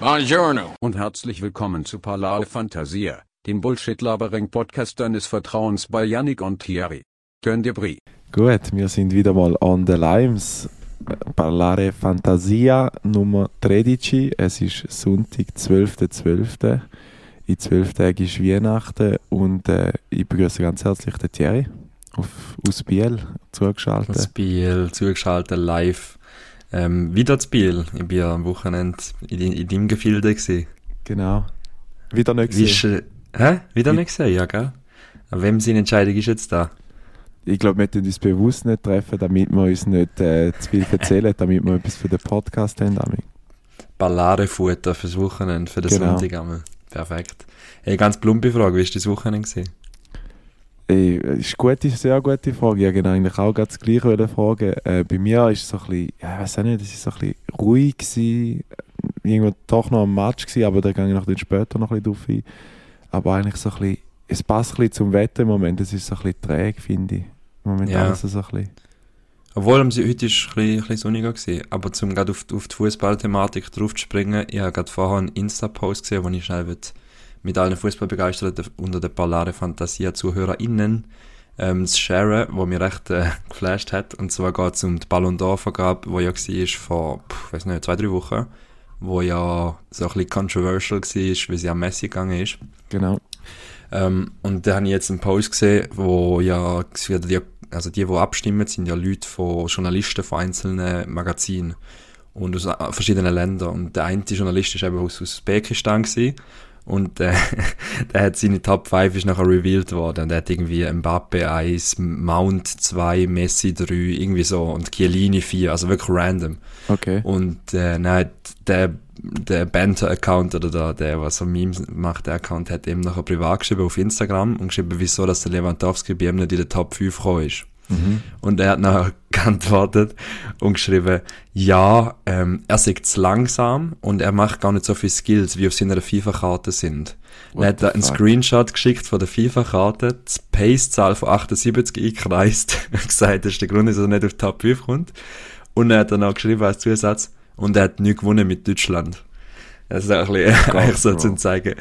Buongiorno. und herzlich willkommen zu Palao Fantasia, dem Bullshit-Labering-Podcast deines Vertrauens bei Yannick und Thierry. Könnt ihr Brie? Gut, wir sind wieder mal on the limes. Parlare Fantasia Nummer 13. Es ist Sonntag, 12.12. In zwölf Tagen ist Weihnachten und äh, ich begrüße ganz herzlich den Thierry auf, aus Biel zugeschaltet. Das Biel, zugeschaltet live. Ähm, wieder das Biel. Ich bin ja am Wochenende in, in deinem Gefilde gewesen. Genau. Wieder nicht gesehen. ist, hä? Wieder Wie- nicht gesehen, ja, gell? An wem seine Entscheidung ist jetzt da? Ich glaube, wir tun uns bewusst nicht treffen, damit wir uns nicht äh, zu viel erzählen, damit wir etwas für den Podcast haben. Ami. Balladefutter fürs Wochenende, für den Genau. Sonntag einmal. Perfekt. Hey, ganz plumpe Frage, wie war dein Wochenende gewesen? Ey, ist eine gute, sehr gute Frage. Ich wollte eigentlich auch gerade das Gleiche fragen. Äh, bei mir ist es so ein bisschen, ja, ich weiß auch nicht, es ist so ein bisschen ruhig gewesen. Irgendwo doch noch ein Match gewesen, aber da gehe ich noch später noch ein bisschen drauf ein. Aber eigentlich so ein bisschen, es passt ein bisschen zum Wetter im Moment. Es ist so ein bisschen träge, finde ich. Im Moment Ja. alles so ein bisschen. Obwohl, am- heute war es ein bisschen, ein bisschen sonniger. Gewesen. Aber zum gerade auf, auf die Fußballthematik drauf zu springen, ich habe gerade vorher einen Insta-Post gesehen, wo ich schnell würd mit allen Fußballbegeisterten unter den Ballare Fantasia ZuhörerInnen ähm, zu sharen, wo mir recht äh, geflasht hat. Und zwar geht es um die Ballon d'Or-Vergabe, die ja war vor, pff, weiß nicht, zwei, drei Wochen, wo ja so ein bisschen controversial war, wie sie am Messi gegangen ist. Genau. Ähm, und da habe ich jetzt einen Post gesehen, wo ja, also die, die abstimmen, sind ja Leute von Journalisten von einzelnen Magazinen und aus äh, verschiedenen Ländern. Und der eine Journalist ist eben aus Usbekistan gewesen. Und äh, der hat seine Top 5 ist nachher revealed worden. Und der hat irgendwie Mbappe 1, Mount 2, Messi 3, irgendwie so. Und Chiellini 4, also wirklich random. Okay. Und äh, nein, der, der Banter-Account oder der, der, was so Memes macht, der Account hat eben nachher privat geschrieben auf Instagram und geschrieben, wieso, dass der Lewandowski bei ihm nicht in den Top 5 gekommen ist. Mhm. Und er hat nachher geantwortet und geschrieben, ja, ähm, er sagt zu langsam und er macht gar nicht so viele Skills, wie auf seiner FIFA-Karte sind. What Dann hat er einen fuck? Screenshot geschickt von der FIFA-Karte, die Pace-Zahl von 78 eingekreist und gesagt, das ist der Grund, dass er nicht auf Top 5 kommt. Und er hat dann auch geschrieben als Zusatz, und er hat nichts gewonnen mit Deutschland. Das ist auch ein bisschen, eigentlich so zu zeigen.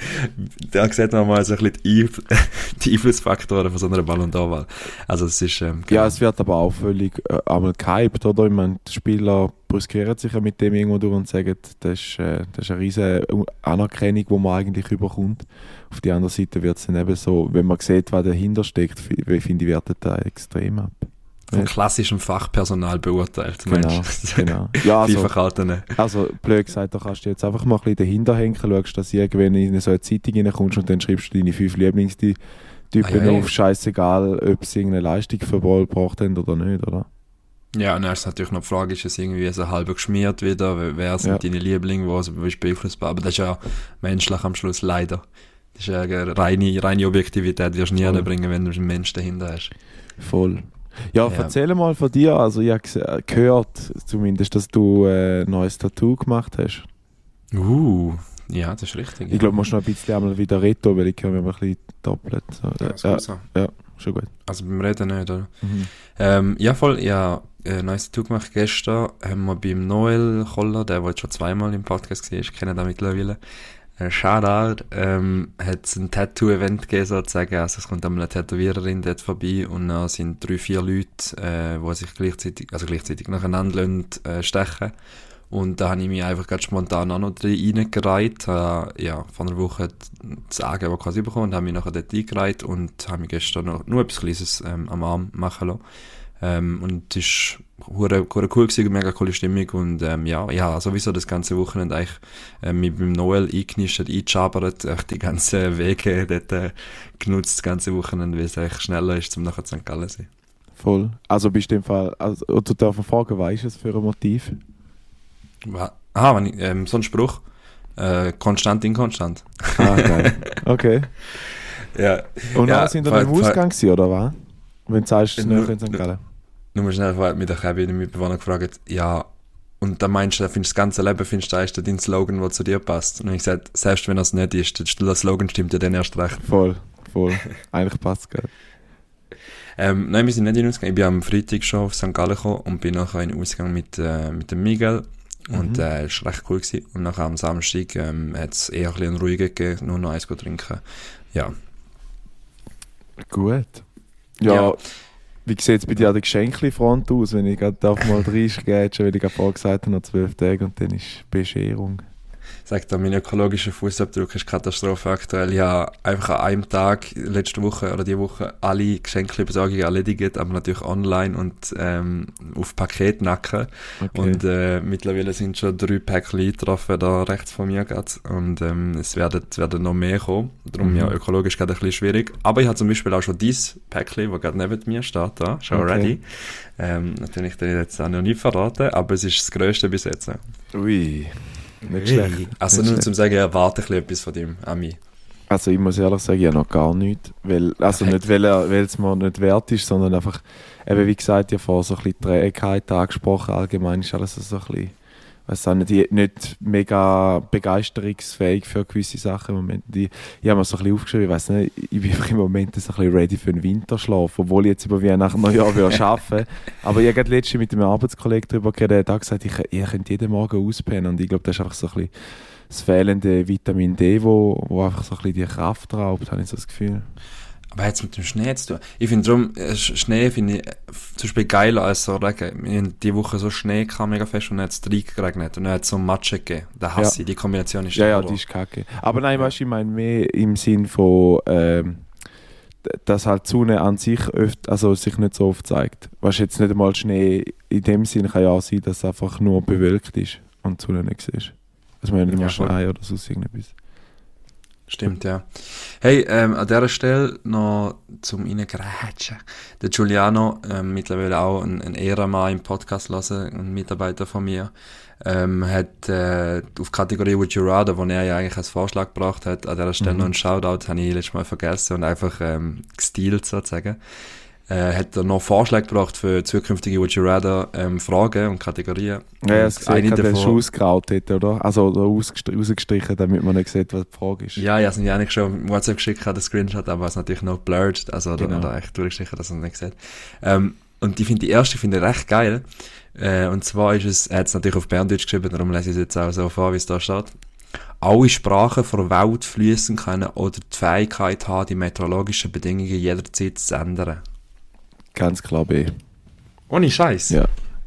Da sieht man mal so ein bisschen die, Einf die Einflussfaktoren von so einer Ballon d'Or-Wahl. Also es ist, ähm, Ja, es wird aber auch völlig äh, einmal gehypt, oder? Ich meine, die Spieler brüskieren sich ja mit dem irgendwo durch und sagen, das ist, äh, das ist eine riesige Anerkennung, die man eigentlich überkommt. Auf der anderen Seite wird es dann eben so, wenn man sieht, was dahinter steckt, fi- finde ich, wertet da extrem ab. Von Ja. klassischem Fachpersonal beurteilt. Genau, meinst du? genau. Ja, also, also blöd gesagt, da kannst du jetzt einfach mal ein bisschen dahinter hängen, schaust, dass du irgendwann in so eine Zeitung reinkommst und dann schreibst du deine fünf Lieblingstypen Ah, ja, auf, scheißegal, ob sie irgendeine Leistung verbracht haben oder nicht, oder? Ja, und dann ist natürlich noch die Frage, ist es irgendwie so halb geschmiert wieder? Wer- sind Ja. deine Lieblinge? Was ist beeinflussbar? Aber das ist ja menschlich am Schluss leider. Das ist ja eine reine, reine Objektivität, wirst du nie Voll. wenn du einen Mensch dahinter hast. Voll. Ja, Ja. erzähl mal von dir. Also, ich habe gehört, zumindest, dass du äh, ein neues Tattoo gemacht hast. Uh, ja, das ist richtig. Ich glaube, du musst noch ein bisschen einmal wieder retten, weil ich höre mich ein bisschen doppelt. So, ja, äh, das ja, ist so. schon gut. Also beim Reden nicht, oder? Mhm. Ähm, ja, voll. Ja, äh, neues Tattoo gemacht gestern. Haben wir beim Noel Koller, der wohl schon zweimal im Podcast war, ich kenne den mittlerweile. Äh, Shoutout, ähm, hat es ein Tattoo-Event gegeben, sozusagen. Also es kommt einmal eine Tätowiererin dort vorbei und dann sind drei, vier Leute, äh, die sich gleichzeitig, also gleichzeitig nacheinander lassen, äh, stechen. Und da habe ich mich einfach ganz spontan auch noch reingereiht. Äh, ja, vor einer Woche das was quasi bekommen und habe mich nachher dort eingereiht und habe mich gestern noch nur etwas Kleines ähm, am Arm machen lassen. Ähm, und es ist hure, hure cool gewesen, mega coole Stimmung und ähm, ja, ja, sowieso das ganze Wochenende eigentlich äh, mit dem Noel eingenistet, eingeschabert, echt die ganzen Wege dort äh, genutzt, das ganze Wochenende, weil es eigentlich schneller ist, zum nachher zu St. Gallen zu sein. Voll. Also, bist du dem Fall, also, oder du darfst fragen, was ist es für ein Motiv? Wa- Ah, wenn ich, ähm, so ein Spruch, äh, konstant, inkonstant. Ah, geil. Okay. Ja, Und Ja, dann sind wir im Ausgang, gewesen, oder was? Wenn du sagst, es ist in St. Gallen. Nur schnell vorher mit der Kevin, den Mitbewohner gefragt, ja, und dann meinst du, da findest du das ganze Leben, findest du, da ist dein Slogan, der zu dir passt. Und ich gesagt, selbst wenn das nicht ist, der Slogan stimmt ja dann erst recht. Voll, voll. Eigentlich passt es gerade. Ähm, nein, wir sind nicht in Ausgang. Ich bin am Freitag schon auf St. Gallen gekommen und bin nachher in den Ausgang mit, äh, mit dem Miguel Und Mhm. äh, ist recht cool gewesen. Und nachher am Samstag ähm, hat es eher ein bisschen ruhiger gegeben, nur noch eins trinken. Ja. Gut. Ja, Ja. Wie sieht es bei dir an der Geschenkli-Front aus, wenn ich gerade mal reingehen, weil ich gerade vorher gesagt habe, noch zwölf Tage und dann ist Bescherung. Sagt er, mein ökologischer Fußabdruck ist Katastrophe aktuell. Ich habe einfach an einem Tag, letzte Woche oder die Woche, alle Geschenkbesorgungen erledigt, aber natürlich online und ähm, auf Paketnacken. Okay. Und äh, mittlerweile sind schon drei Päckchen eingetroffen, da rechts von mir gerade. Und ähm, es werden, werden noch mehr kommen. Darum Mhm. ja, ökologisch gerade ein bisschen schwierig. Aber ich habe zum Beispiel auch schon dieses Päckchen, das gerade neben mir steht, da, schon Okay. ready. Ähm, natürlich den jetzt auch noch nicht verraten, aber es ist das Größte bis jetzt. Ui, nicht schlecht. Also Nicht nur schlecht. zum sagen, ich erwarte ein etwas von dem, Ami. Also ich muss ehrlich sagen, habe noch gar nichts. Weil, also Perfekt. nicht, weil, weil es mir nicht wert ist, sondern einfach, eben wie gesagt, ich habe vorher so ein bisschen Trägheit angesprochen. Allgemein ist alles so ein bisschen, weiß auch nicht, ich- nicht mega begeisterungsfähig für gewisse Sachen im Moment. Ich, ich habe mir so ein bisschen aufgeschrieben, ich weiß nicht, ich bin im Moment so ein bisschen ready für einen Winterschlaf, obwohl ich jetzt über Weihnachten noch Jahr würde arbeiten Aber ich habe letztens mit einem Arbeitskollegen darüber geredet, der hat gesagt, ich, ich könnte jeden Morgen auspennen und ich glaube, das ist einfach so ein bisschen das fehlende Vitamin D, wo, wo einfach so ein bisschen die Kraft raubt, habe ich so das Gefühl. Aber jetzt mit dem Schnee zu tun. Ich finde drum, äh, Sch- Schnee finde ich äh, zum Beispiel geiler als so Regen. Wir haben die Woche so Schnee kam mega fest und dann hat es drei geregnet und dann hat es so Matsche gegeben. Da hasse ich, die Kombination ist Ja, ja, die ist kacke. Aber nein, weißt du, ich meine mehr im Sinn von, ähm, dass halt die Sonne an sich öft, also sich nicht so oft zeigt. Weißt du, jetzt nicht einmal Schnee in dem Sinn kann ja auch sein, dass es einfach nur bewölkt ist und die Sonne nicht siehst. Also man nicht Ja, mal voll. Schnee oder sonst irgendetwas. Stimmt, ja. Hey, ähm, an dieser Stelle noch zum Reingrätschen. Der Giuliano, ähm, mittlerweile auch ein, ein Ehrenmann im Podcast lassen, ein Mitarbeiter von mir, ähm, hat äh, auf Kategorie Would You Rather, wo er ja eigentlich als Vorschlag gebracht hat, an dieser Stelle Mhm. noch einen Shoutout, habe ich letztes Mal vergessen und einfach ähm, gestealt sozusagen. Äh, hat er noch Vorschläge gebracht für zukünftige Would You Rather ähm, Fragen und Kategorien. Ja, es gesehen, dass ausgegraut hätte, oder? Also oder ausgestr- rausgestrichen, damit man nicht sieht, was die Frage ist. Ja, ja, sind ja eigentlich schon im WhatsApp geschickt, hat den Screenshot, aber es ist natürlich noch blurred, also Genau. hat er echt durchgestrichen, dass er es nicht sieht. Ähm, und ich finde die erste finde ich recht geil. Äh, und zwar ist es, er hat es natürlich auf Berndeutsch geschrieben, darum lese ich es jetzt auch so vor, wie es da steht. Alle Sprachen der Welt fließen können oder die Fähigkeit haben, die meteorologischen Bedingungen jederzeit zu ändern. Ganz klar B. Ohne Scheiß. Ja.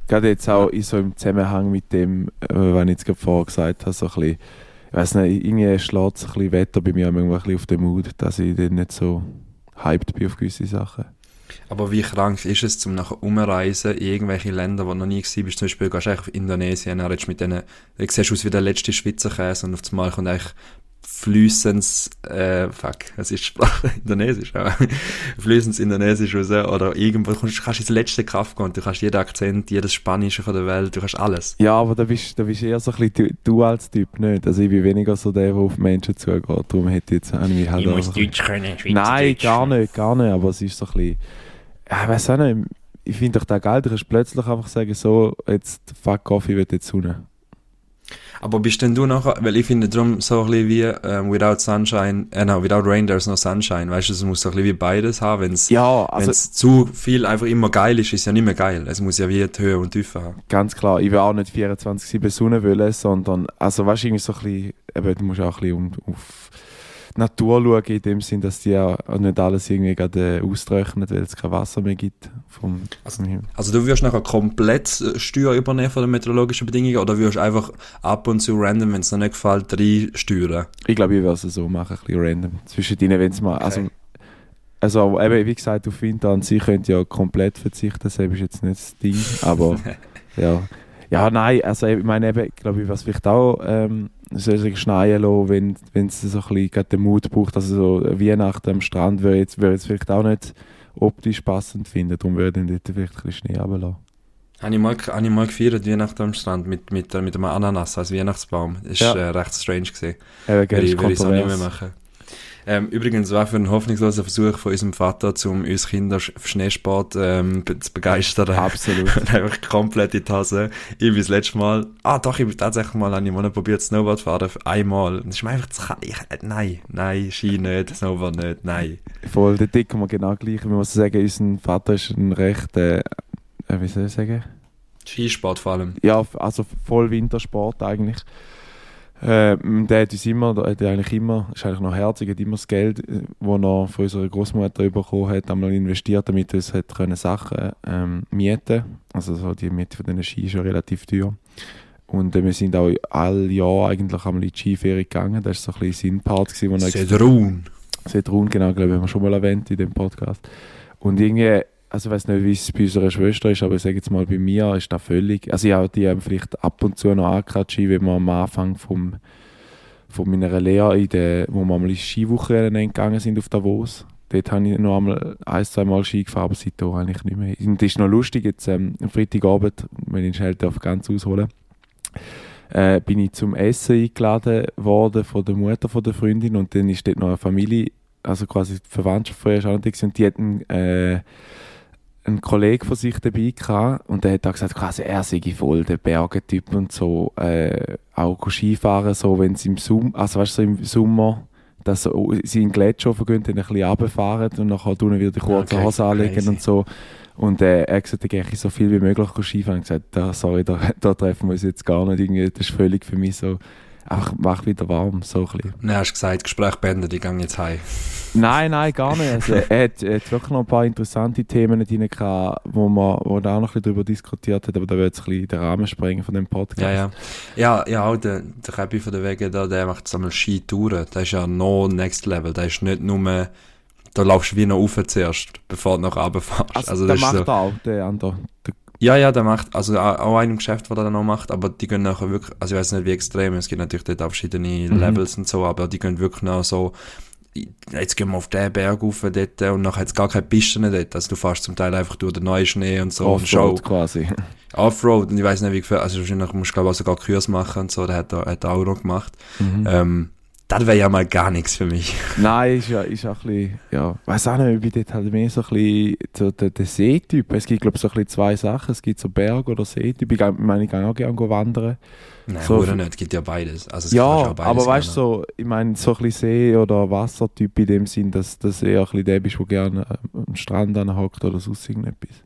Gerade jetzt auch in so im Zusammenhang mit dem, äh, was ich jetzt gerade vorher gesagt habe, so ein bisschen, ich weiß nicht, irgendwie schlägt es ein bisschen Wetter bei mir manchmal ein bisschen auf den Mut, dass ich dann nicht so hyped bin auf gewisse Sachen. Aber wie krank ist es, zum nachher umreisen in irgendwelche Länder, wo du noch nie gewesen bist? Zum Beispiel gehst du auf Indonesien, dann redest du mit denen, du siehst aus wie der letzte Schweizer Käse und auf einmal kommt eigentlich flüssens, äh, fuck, es ist Sprache Indonesisch, aber flüssens Indonesisch raus oder irgendwo du kannst ins letzte Kaff gehen du kannst jeden Akzent, jedes Spanische von der Welt, du kannst alles. Ja, aber da bist, da bist eher so ein bisschen du, du als Typ, nicht? Also ich bin weniger so der, der auf Menschen zugeht, darum hätte ich jetzt ich mich halt auch so ein bisschen- können, Nein, gar nicht, gar nicht, aber es ist so ein bisschen, ich weiß auch nicht, ich finde doch das geil, du kannst plötzlich einfach sagen, so, jetzt fuck off, ich will jetzt Sonne. Aber bist denn du nachher, weil ich finde drum so ein bisschen wie ähm, Without Sunshine, äh, no, Without Rain there's no Sunshine, weißt du, es muss so ein bisschen wie beides haben, wenn es Ja, also zu viel einfach immer geil ist, ist ja nicht mehr geil. Es muss ja wie die Höhe und Tiefe haben. ganz klar, ich will auch nicht 24-7 Sonne wollen, sondern, also weißt du, irgendwie so ein bisschen, eben, du musst auch ein bisschen auf Natur schauen, in dem Sinn, dass die ja auch nicht alles irgendwie gerade äh, austrocknet, weil es kein Wasser mehr gibt vom, Himmel. Also du wirst nachher komplett äh, Steuer übernehmen von den meteorologischen Bedingungen oder wirst einfach ab und zu random, wenn es dir nicht gefällt, rein steuern? Ich glaube, ich würde es so machen, ein bisschen random. Zwischen denen, wenn es mal, also, also eben, wie gesagt, auf Winter an sich könnt ihr ja komplett verzichten, das ist jetzt nicht das Ding, aber ja. Ja, nein, also ich meine eben, glaube ich, was vielleicht auch ähm, soll ich sagen, schneien lassen, wenn wenn es so ein bisschen gerade den Mut braucht, also so Weihnachten am Strand würde ich jetzt, würde ich jetzt vielleicht auch nicht optisch passend finden, darum würde ich dort vielleicht ein bisschen Schnee runterlassen. Habe ich mal, habe ich mal gefeiert, Weihnachten am Strand, mit, mit, äh, mit einem Ananas als Weihnachtsbaum. Das Ja. war äh, recht strange. Gewesen. Eben, Würde gell, ich, ist würde ich so nicht mehr machen. Ähm, übrigens war für einen hoffnungslosen Versuch von unserem Vater, um uns Kinder für Schneesport ähm, zu begeistern. Absolut. Und einfach komplett in die Hose. Ich bin das letzte Mal, ah doch, ich bin tatsächlich mal, habe ich mal probiert Snowboard fahren, einmal. Und das ist mir einfach zu kalt. Ich, äh, nein, nein, Ski nicht, Snowboard nicht, nein. Voll, der Dick wir genau gleich. Ich muss sagen, unser Vater ist ein recht, äh, äh, wie soll ich sagen? Skisport vor allem. Ja, also voll Wintersport eigentlich. Äh, der hat uns immer, der hat eigentlich immer, ist eigentlich noch herzig, hat immer das Geld, das er von unserer Großmutter bekommen hat, einmal investiert, damit er uns hat können Sachen ähm, mieten Also so die Miete von diesen Ski ist ja relativ teuer. Und äh, wir sind auch alle Jahr eigentlich einmal in die Skiferie gegangen. Das war so ein bisschen sein Part. Sedrun. Sedrun, genau, glaube ich, haben wir schon mal erwähnt in dem Podcast. Und irgendwie, also ich weiß nicht, wie es bei unserer Schwester ist, aber ich sage jetzt mal, bei mir ist das völlig, also ich habe die vielleicht ab und zu noch angekatscht, wenn wir am Anfang vom, von meiner Lehre, in der, wo wir einmal in Skiwoche gegangen sind auf Davos. Dort habe ich noch einmal ein, zwei Mal Ski gefahren, aber seitdem eigentlich nicht mehr. Und das ist noch lustig, jetzt ähm, am Freitagabend, wenn ich schnell darf, ganz ausholen äh, bin ich zum Essen eingeladen worden von der Mutter von der Freundin und dann ist dort noch eine Familie, also quasi die Verwandtschaft von ihr schon und die hatten äh, einen Kollegen von sich dabei gehabt und der hat auch gesagt, quasi er sei voll der Bergentyp und so, äh, auch Skifahren, so wenn sie im Sommer, also weißt du, so im Sommer, dass sie in Gletscher vergehen, dann ein bisschen runterfahren und nachher tun wieder die kurze okay, Hose anlegen crazy. und so. Und äh, er hat gesagt, gehe so viel wie möglich Skifahren. Und gesagt, da, sorry, da, da treffen wir uns jetzt gar nicht. Irgendwie, das ist völlig für mich so, einfach mach wieder warm, so ein bisschen. Nein, hast gesagt, Gespräch beendet, ich gehe jetzt heim. Nein, nein, gar nicht. Also, er, hat, er hat wirklich noch ein paar interessante Themen drin gehabt, wo man, wo er auch noch ein bisschen darüber diskutiert hat, aber da wird jetzt ein bisschen den Rahmen sprengen von dem Podcast. Ja, ja. Ja, ja auch der, der Käppi von der Wege da, der macht einmal Skitouren. Der ist ja noch Next Level. Der ist nicht nur, da laufst du wie noch rauf zuerst, bevor du noch runterfährst. Also, also der macht so, auch, der andere. Der ja, ja, der macht, also auch ein Geschäft, was er dann noch macht, aber die gehen nachher wirklich, also ich weiß nicht wie extrem, es gibt natürlich dort auch verschiedene mhm. Levels und so, aber die gehen wirklich noch so, jetzt gehen wir auf den Berg rauf dort und nachher hat es gar keine Pisten dort, also du fährst zum Teil einfach durch den neuen Schnee und so. Offroad quasi. Offroad und ich weiß nicht wie viel, also wahrscheinlich musst du glaube ich auch sogar Kurs machen und so, der hat, hat auch noch gemacht. Mhm. Ähm, das wäre ja mal gar nichts für mich. Nein, ist ja, ist auch ein bisschen, ja, weiß auch nicht, ich bin dort halt mehr so ein bisschen so der, der Seetyp. Es gibt, glaube ich, so ein bisschen zwei Sachen. Es gibt so Berg- oder Seetyp. Ich meine, ich gehe auch gerne wandern. Nein, so, oder nicht, es gibt ja beides. Also ja, aber weißt du, so, ich meine, so ein bisschen See- oder Wassertyp in dem Sinn, dass, dass du eher ein bisschen der bist, der gerne am Strand anhockt oder sonst irgendetwas.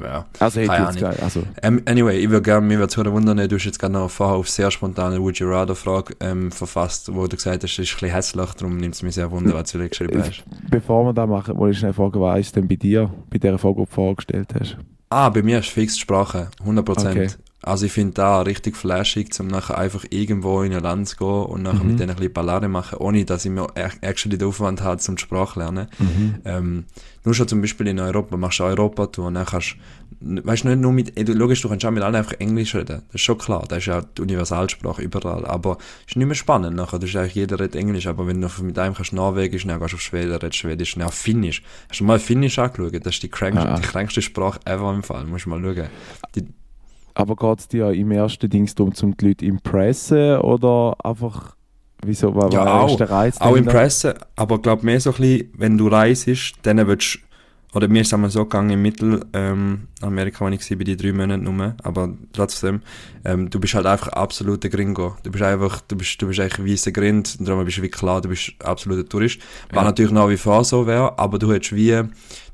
Ja, also hätte jetzt geil. Also. Um, anyway, ich würde gerne, mir würde wundern, du hast jetzt gerade noch vorher auf sehr spontane Would You Rather Frage ähm, verfasst, wo du gesagt hast, es ist ein bisschen hässlich, darum nimmt es mich sehr wunder, was du geschrieben hast. Bevor wir das machen, wollte ich schnell fragen, was ist denn bei dir, bei der Frage, die du vorgestellt hast? Ah, bei mir ist fix Sprache, 100%. Okay. Also ich finde da richtig flashig, um nachher einfach irgendwo in ein Land zu gehen und nachher mhm. mit denen ein bisschen Ballade machen, ohne dass ich mir actually den Aufwand habe, zum Sprache lernen. Mhm. Ähm, nur schon zum Beispiel in Europa, machst du Europa-Tour und dann kannst weißt du, nicht nur mit, du, logisch, du kannst auch mit allen einfach Englisch reden, das ist schon klar, das ist ja die Universalsprache überall, aber es ist nicht mehr spannend nachher, das ist eigentlich, jeder redet Englisch, aber wenn du mit einem kannst Norwegisch, dann gehst du auf Schweden, redest Schwedisch, dann auf Finnisch. Hast du mal Finnisch angeschaut? Das ist die kränkste, ja. die kränkste Sprache ever im Fall, musst du mal schauen. Die, aber geht es dir im ersten Ding darum, um die Leute impressen oder einfach, wieso, was ja, auch, der Reiz? Auch impressen, aber glaub mehr so ein bisschen, wenn du reist, dann willst oder mir ist es so gegangen im Mittelamerika, ähm, wenn ich war, bei die drei Monaten nur, aber trotzdem, ähm, du bist halt einfach absoluter Gringo. Du bist einfach, du bist, du bist eigentlich weißer Grind, und darum bist du wie klar, du bist absoluter Tourist. Was ja. natürlich nach wie vor so wäre, aber du hättest wie,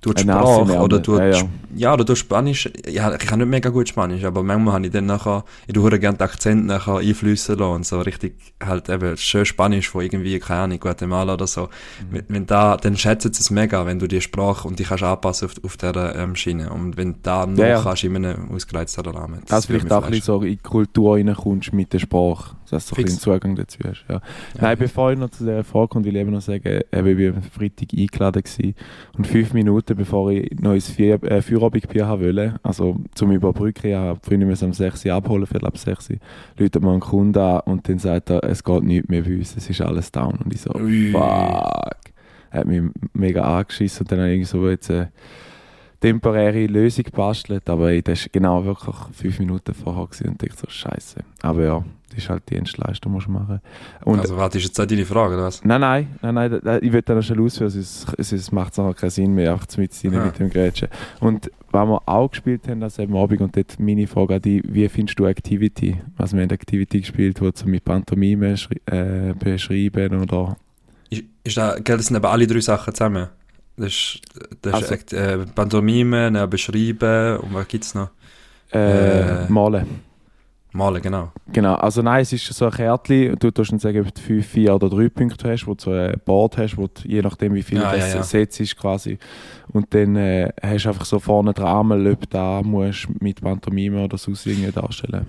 du die Sprache oder du ja, ja. ja, oder du Spanisch, ja, ich kann nicht mega gut Spanisch, aber manchmal habe ich dann nachher, ich höre gerne den Akzent nachher einflüssen lassen und so richtig halt eben schön Spanisch von irgendwie, keine Ahnung, Guatemala oder so. Mhm. Wenn, da, dann schätzt es mega, wenn du die Sprache und die kannst anpassen auf, auf dieser ähm, Schiene und wenn da noch ja, kannst in einem ausgereizten Rahmen. Das also vielleicht auch ein bisschen so in die Kultur reinkommst mit der Sprache, dass du ein bisschen Zugang dazu hast. Ja. Nein, bevor ich noch zu der Frage komme, will ich eben noch sagen, ich war am Freitag eingeladen gewesen und fünf Minuten Minuten, bevor ich noch Vier, äh, Feierabendbier wollte, also zum Überbrücken, ich habe die Freundin um 6 Uhr abholen, für ab 6 Uhr, läutet man einen Kunden an und dann sagt er, es geht nichts mehr bei uns, es ist alles down. Und ich so, Ui. fuck. Er hat mich mega angeschissen und dann habe ich so jetzt eine temporäre Lösung gebastelt, aber ey, das war genau wirklich fünf Minuten vorher und ich so, scheiße. Aber ja, das ist halt die Dienstleistung, die du machen und Also warte, ist jetzt auch deine Frage, oder was? Nein, nein, nein, nein ich will dann schon ausführen, sonst, sonst macht es auch keinen Sinn mehr, einfach mit rein mit dem Grätschen. Und was wir auch gespielt haben, also am Abend, und dort meine Frage an dich, wie findest du Activity? Also wir haben Activity gespielt, wo du mit Pantomime äh, beschreiben oder... Ist, ist da, das sind aber alle drei Sachen zusammen? Das ist, das also, ist äh, Pantomime, beschreiben und was gibt es noch? Äh, Äh. malen. Malen, genau. Genau, also nein, es ist so ein Kärtchen, du tust dann sagen, ob du 5, 4 oder 3 Punkte hast, wo du so ein Board hast, wo du, je nachdem wie viel Ja, das ja, ja. Sets ist quasi. Und dann äh, hast du einfach so vorne dran, ob da musst mit Pantomime oder sonst irgendwie darstellen.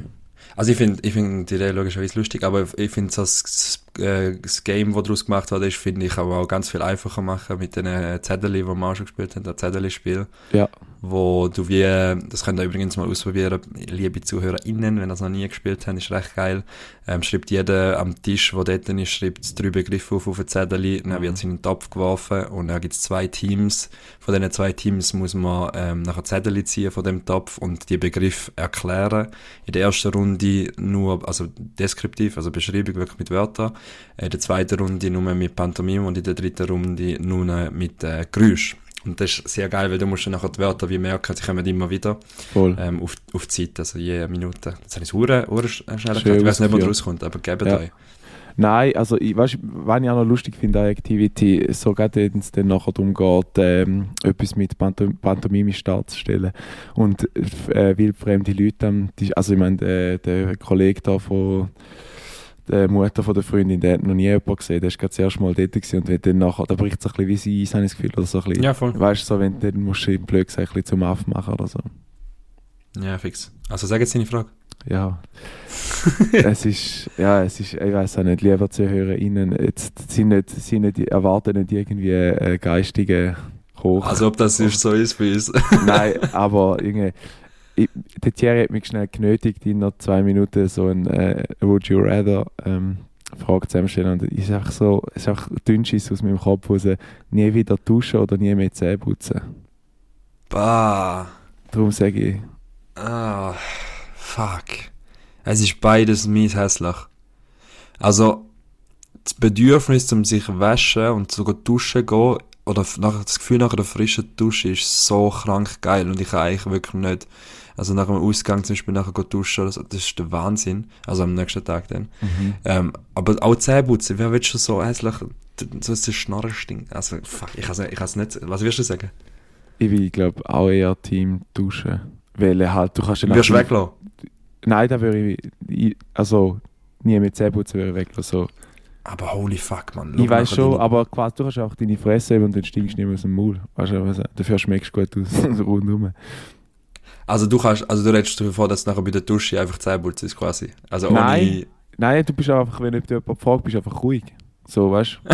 Also ich finde ich find die Idee logischerweise lustig, aber ich finde das, das, äh, das Game, das daraus gemacht wurde, ist, finde ich, aber auch ganz viel einfacher machen mit den äh, Zettel, die wir auch schon gespielt haben, das Zettel-Spiel. Ja. Wo du wie, das könnt ihr übrigens mal ausprobieren, liebe ZuhörerInnen, wenn ihr das noch nie gespielt habt, ist recht geil. Ähm, schreibt jeder am Tisch, wo dort ist, schreibt drei Begriffe auf, auf ein Zettel, dann wird es in den Topf geworfen und dann gibt es zwei Teams. Von diesen zwei Teams muss man ähm, nachher Zettel ziehen von dem Topf und die Begriffe erklären. In der ersten Runde nur, also deskriptiv, also Beschreibung wirklich mit Wörtern. In der zweiten Runde nur mit Pantomime und in der dritten Runde nur mit äh, Geräusch. Und das ist sehr geil, weil du musst dann nachher die Wörter wie merken, sie kommen immer wieder Voll. ähm, auf, auf die Zeit, also je Minute. Jetzt habe ich es hure, hure schnell erklärt. Ich weiß nicht, wo ausgeführt. rauskommt, aber gebt Ja. euch. Nein, also ich, weißt, was ich auch noch lustig finde an Activity, so wenn es dann nachher darum geht, ähm, etwas mit Pantom pantomimisch darzustellen und äh, wildfremde Leute, am Tisch- also ich meine, der, der Kollege da von der Mutter von der Freundin, der hat noch nie jemanden gesehen, der ist gerade das erste Mal dort gewesen und wenn dann nachher, da bricht es ein bisschen wie sie Eis, habe ich das Gefühl, oder so ein bisschen. Ja, voll. Weißt du, so, wenn dann musst du ihm blöd gesagt, ein bisschen zum Affen machen oder so. Ja, fix. Also sag jetzt deine Frage. Ja. es ist, ja, es ist, ich weiß auch nicht, lieber ZuhörerInnen, jetzt sind nicht, sind nicht, erwarten nicht irgendwie äh, geistige Hoch. Also ob das ist, so ist bei uns. Nein, aber irgendwie, ich, der Thierry hat mich schnell genötigt, in noch zwei Minuten so ein äh, Would You Rather ähm, Frage zusammenstellen und es ist einfach so, es ist einfach Dünnschiss aus meinem Kopf raus, nie wieder duschen oder nie mehr Zähne putzen. bah. Darum sage ich, Ah, fuck. Es ist beides mies hässlich. Also, das Bedürfnis, um sich waschen und sogar duschen gehen, oder nach, das Gefühl nach einer frischen Dusche ist so krank geil und ich kann eigentlich wirklich nicht, also nach einem Ausgang zum Beispiel nachher duschen, oder so, das ist der Wahnsinn. Also am nächsten Tag dann. Ähm, aber auch Zähneputzen, wer will schon so hässlich, so Schnarren stinkt. Also, fuck, ich kann es nicht, was wirst du sagen? ich will, glaube auch eher Team duschen. Weil halt, du kannst ja Wirst du weglassen? Nein, da würde ich, ich, also nie mit Zähneputzen würde ich weglassen. So. Aber holy fuck, man. Ich weiß schon, aber quasi, du hast auch deine Fresse und dann stinkst du nicht mehr aus dem Maul. Weißt du, was, dafür schmeckst du gut aus, rundherum. Also du kannst, also du redest davon, dass nachher bei der Dusche einfach Zähne putzen ist quasi. Also ohne... Nein. Nein, du bist einfach, wenn du jemanden fragst, bist du einfach ruhig. So, weißt du?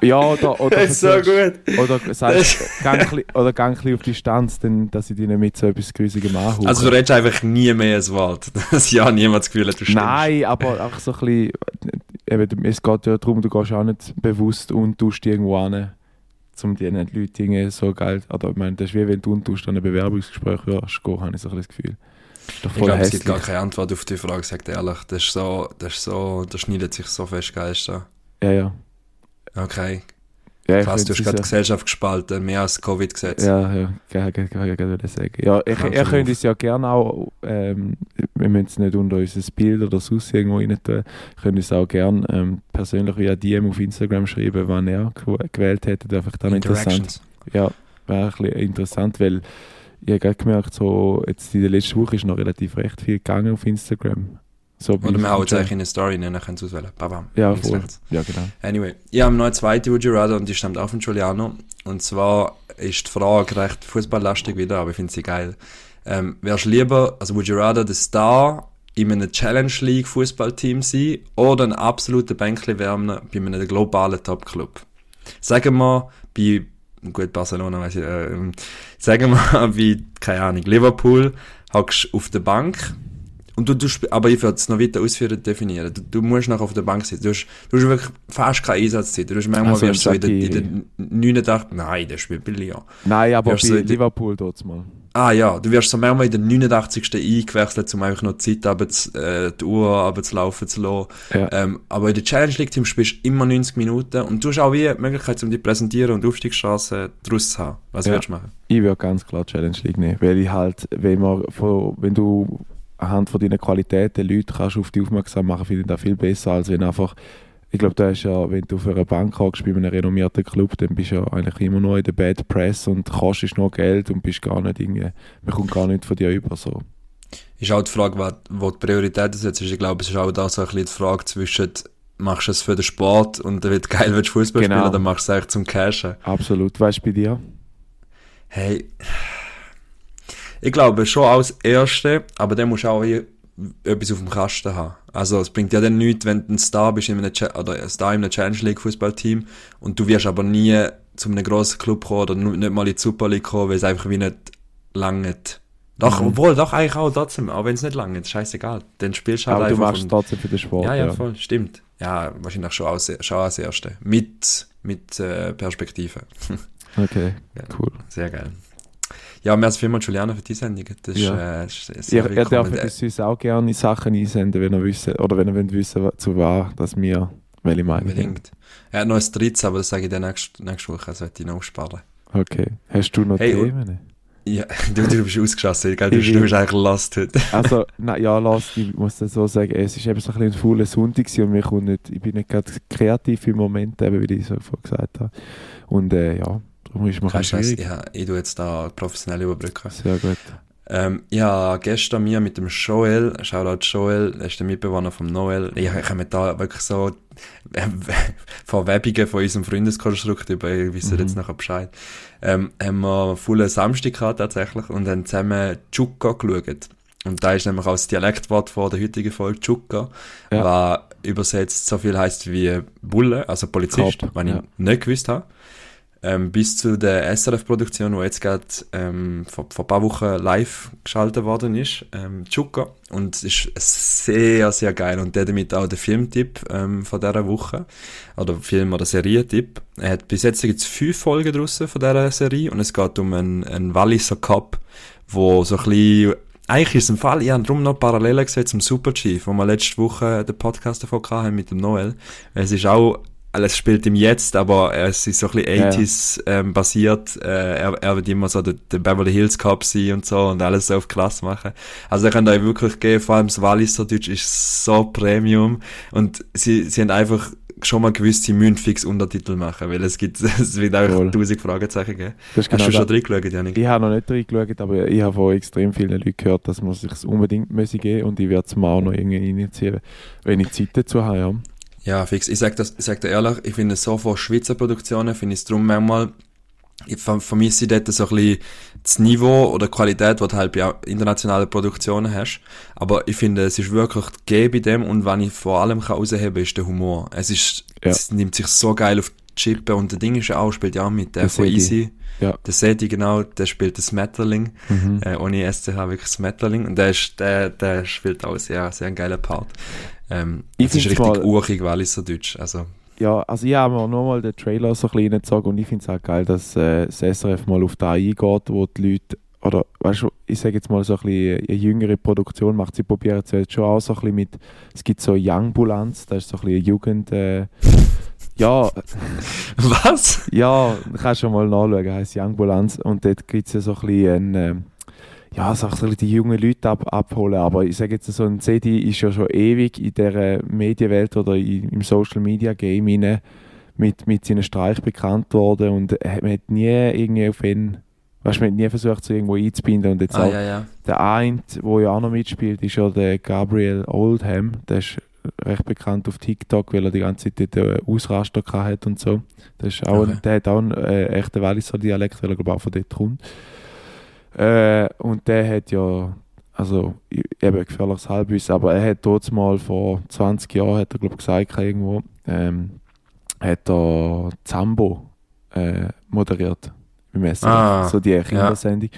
ja, oder, oder, Das ist so gut. oder sagst, oder gang ein bisschen auf Distanz, dann, dass ich dich nicht mit so etwas Grusigem anhauche. Also du redest einfach nie mehr ein Wort. Dass ja niemand das Gefühl hat, du stimmst. Nein, aber auch so ein bisschen, eben, es geht ja darum, du gehst auch nicht bewusst und tust irgendwo hin, um die Leute irgendwie so geil, oder ich meine, das ist wie wenn du untust an ein Bewerbungsgespräch würdest gehen, habe ich so ein das Gefühl. Das Ich glaube, es gibt gar keine Antwort auf die Frage, sagt ehrlich. Das ist so, das ist so, das schneidet sich so fest geist an. Ja, ja. Okay. Ja ich Krass, du hast gerade die Gesellschaft gespalten, mehr als Covid-Gesetz. Ja, ja, gerne, gerne, gerne, gerne sagen. Ja, ich, ihr könnt es ja gerne auch, ähm, wir müssen es nicht unter unser Bild oder sonst irgendwo rein tun, ihr könnt es auch gerne ähm, persönlich via DM auf Instagram schreiben, wann gew- gewählt hättet, einfach dann interessant. Ja, wäre ein bisschen interessant, weil ich habe gerade gemerkt, so, jetzt in der letzten Woche ist noch relativ recht viel gegangen auf Instagram. So Oder wir hauen jetzt eigentlich in eine Story rein, dann können sie auswählen. Bam, Ja, voll. Ja, genau. Anyway, ich habe noch eine zweite Would You Rather und die stammt auch von Giuliano. Und zwar ist die Frage recht fußballlastig wieder, aber ich finde sie geil. Ähm, wärst du lieber, also Would You Rather der Star in einem Challenge League Fußballteam sein oder ein absoluter Bänkli-Wärmer bei einem globalen Top-Club? Sagen wir bei, gut, Barcelona weiss ich, äh, ähm, sagen wir bei, keine Ahnung, Liverpool, hockst auf der Bank und du, du aber ich würde es noch weiter ausführen definieren. Du, du musst noch auf der Bank sitzen. Du hast, du hast wirklich fast keine Einsatzzeit. Du hast manchmal Also, wirst du so in der, in der 89, nein, das spielt bei Lyon. Nein, aber bei die- Liverpool dort mal. Ah ja, du wirst so manchmal in der 89. eingewechselt, um einfach noch Zeit zu, äh, die Uhr runter zu laufen zu lassen. Ja. Ähm, aber in der Challenge League Team spielst du immer 90 Minuten und du hast auch wie die Möglichkeit, um dich präsentieren und Aufstiegschancen daraus zu haben. Was Ja. würdest du machen? Ich würde ganz klar Challenge League nehmen, weil ich halt, wenn, man wenn du anhand von deinen Qualitäten Leute kannst auf dich aufmerksam machen, finde ich das viel besser, als wenn einfach Ich glaube, da ist ja, wenn du für eine Bank hockst bei einem renommierten Club, dann bist du ja eigentlich immer noch in der Bad Press und kostest noch Geld und bist gar nicht irgendwie, man kommt gar nicht von dir über so. Ist auch die Frage, wo, wo die Priorität setzt. Ich glaube, es ist auch da so ein bisschen die Frage zwischen, machst du es für den Sport und dann wird geil, wenn du Fußball Genau. spielen, oder machst du es eigentlich zum Cashen? Absolut. Weißt du bei dir? Hey, ich glaube schon als Erste, aber dann musst du auch hier etwas auf dem Kasten haben. Also es bringt ja dann nichts, wenn du ein Star bist in einem, Cha- oder ein Star in einem Challenge League Fußballteam und du wirst aber nie zu einem grossen Club kommen oder nicht mal in die Super League kommen, weil es einfach wie nicht langt. Doch, Mhm. obwohl, doch eigentlich auch trotzdem, auch wenn es nicht langt, scheißegal. Dann spielst du halt Aber du einfach machst es und- trotzdem für den Sport. ja, ja, voll, stimmt. Ja, wahrscheinlich schon als, schon als Erste. Mit, mit äh, Perspektive. Okay, Ja. cool. Sehr geil. Ja, mehr als vielmals Juliana für die Sendung. Das ist, Ja. äh, ist sehr Ihr, ihr dürft uns auch gerne Sachen einsenden, wenn ihr wissen, oder wenn ihr wollt wissen, zu was, dass wir, welche Meinung haben. Unbedingt. Er hat noch ein drittes, aber das sage ich dann nächste, nächste Woche, das werde ich noch aufsparen. Okay. Hast du noch Hey, Themen? Ja, du, du bist ausgeschossen, gell? Du, bist- du bist eigentlich lost heute. Also, na, ja, lass, ich muss das so sagen, es ist eben so ein bisschen ein fauler Sonntag und mir kommt nicht, ich bin nicht gerade kreativ im Moment, eben wie ich so vorher gesagt habe. Und äh, ja, darum ist Scheiß, schwierig. ja, ich tu jetzt da professionell überbrücken. Sehr gut. Ähm, ja, gestern mir mit dem Joel, Shoutout Joel, er ist der Mitbewohner vom Noel. Ich, ich habe mir da wirklich so äh, Verwebungen von unserem Freundeskonstrukt über, ich weiß Mhm. jetzt nachher Bescheid, ähm, haben wir vollen Samstag gehabt tatsächlich und haben zusammen Chuka geschaut. Und da ist nämlich auch das Dialektwort von der heutigen Folge Chuka, Ja. was übersetzt so viel heißt wie Bulle, also Polizist, Cop, was ich ja. nicht gewusst habe. Ähm, bis zu der SRF-Produktion, die jetzt gerade ähm, vor, vor ein paar Wochen live geschaltet worden ist, ähm, Chuka. Und es ist sehr, sehr geil. Und der damit auch der Filmtipp ähm, von dieser Woche, oder Film- oder Serientipp. Er hat bis jetzt gibt's fünf Folgen draussen von dieser Serie und es geht um einen, einen Walliser Cup, wo so ein bisschen eigentlich ist es ein Fall, ich habe darum noch Parallelen gesehen zum Super Chief, wo wir letzte Woche den Podcast davon hatten mit dem Noel. Es ist auch, alles spielt im Jetzt, aber es ist so ein bisschen Ja, ja. 80s ähm, basiert. Äh, er, er wird immer so der, der Beverly Hills Cop sein und so und alles so auf krass machen. Also ihr könnt euch wirklich geben, vor allem das Walliser Deutsch ist so Premium und sie, sie haben einfach schon mal gewusst, sie müssen fix Untertitel machen, weil es gibt, es wird einfach Voll. tausend Fragezeichen geben. Das ist Hast du genau schon das. reingeschaut, Janik? Ich habe noch nicht reingeschaut, aber ich habe von extrem vielen Leuten gehört, dass man sich unbedingt geben und ich werde es mir auch noch irgendwie initiieren, wenn ich Zeit dazu habe. Ja. Ja, fix. Ich sag das, ich sag dir ehrlich, ich finde so von Schweizer Produktionen, finde ich es drum manchmal, ich ver- vermisse dort so ein bisschen das Niveau oder die Qualität, die du halt bei internationalen Produktionen hast. Aber ich finde, es ist wirklich gegeben bei dem und was ich vor allem kann rausheben ist der Humor. Es ist, Ja. es nimmt sich so geil auf die Chippe und der Ding ist auch, spielt ja auch mit, der Der von Sedi. Easy. Ja. Der Seti, genau, der spielt das Smetterling, Mhm. äh, ohne SCH wirklich Smetterling und der ist, der, der spielt auch sehr, sehr einen geilen Part. Ähm, Ich es ist richtig mal- urig Walliser Deutsch, also. Ja, also ich habe mir nochmal den Trailer so ein bisschen reingezogen und ich finde es auch geil, dass äh, das SRF mal auf da eingeht, wo die Leute, oder weißt du, ich sage jetzt mal so ein bisschen eine jüngere Produktion macht, sie probieren es jetzt schon auch so ein bisschen mit, es gibt so Youngbulanz, das ist so ein bisschen eine Jugend, äh, ja, Was? ja, kannst schon mal nachschauen, heisst Youngbulanz und dort gibt es ja so ein bisschen, ähm, ja, so ein die jungen Leute ab, abholen, aber ich sage jetzt so, ein CD ist ja schon ewig in dieser Medienwelt oder im Social Media Game rein mit, mit seinen Streich bekannt worden und äh, man hat nie irgendwie auf ihn, weißt man hat nie versucht, so irgendwo einzubinden und jetzt Ah, auch ja, ja. der eine, der ja auch noch mitspielt, ist ja der Gabriel Oldham. Der ist recht bekannt auf TikTok, weil er die ganze Zeit dort einen Ausraster hat und so. Das ist auch Okay. ein, der hat auch einen äh, echten Walliser Dialekt, weil er glaube auch von dort kommt. Äh, und der hat ja, also eben gefährliches Halbwissen, aber er hat dort mal vor 20 Jahren, hat er glaube gesagt irgendwo, ähm, hat er Zambo äh, moderiert im SRF, Ah, so die Kindersendung.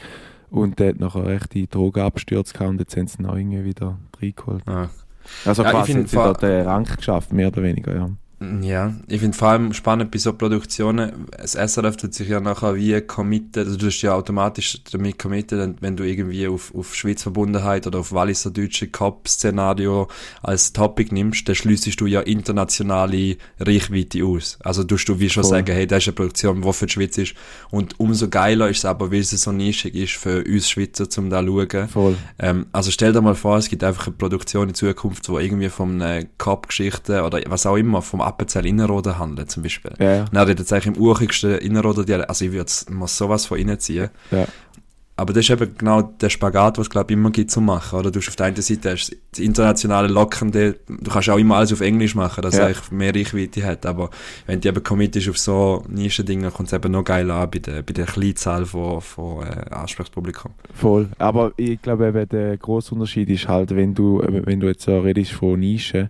Und der hat nachher echt die Drogenabstürze gehabt und jetzt haben sie ihn auch irgendwie wieder reingeholt. Ah. Also Ja, ich quasi hat sie dort den Rang geschafft, mehr oder weniger, ja. Ja, ich finde vor allem spannend bei so Produktionen, das SRF tut sich ja nachher wie committen, also du bist ja automatisch damit committed, wenn du irgendwie auf, auf Schweiz Verbundenheit oder auf Walliser deutsche Cop-Szenario als Topic nimmst, dann schliessest du ja internationale Reichweite aus. Also tust du wie schon Voll. sagen, hey, das ist eine Produktion, die für die Schweiz ist. Und umso geiler ist es aber, weil es so nischig ist für uns Schweizer, zum da schauen. Voll. Ähm, also stell dir mal vor, es gibt einfach eine Produktion in Zukunft, wo irgendwie von einer Cop-Geschichte oder was auch immer, vom Appenzell Innerrhoden handeln, zum Beispiel. Ja, ja. Dann redet es eigentlich im urigsten Innerrhoden Dialekt. Also ich würde sowas von reinziehen. Ja. Aber das ist eben genau der Spagat, was es glaube ich immer gibt zu machen. Oder du hast auf der einen Seite hast das internationale Lockende, du kannst auch immer alles auf Englisch machen, dass Ja. es eigentlich mehr Reichweite hat. Aber wenn du eben committest auf so Nischen-Dinge, kommt es eben noch geil an bei der, bei der kleinen Zahl von, von äh, Ansprechpublikum. Voll. Aber ich glaube eben, der grosse Unterschied ist halt, wenn du, wenn du jetzt so redest von Nischen,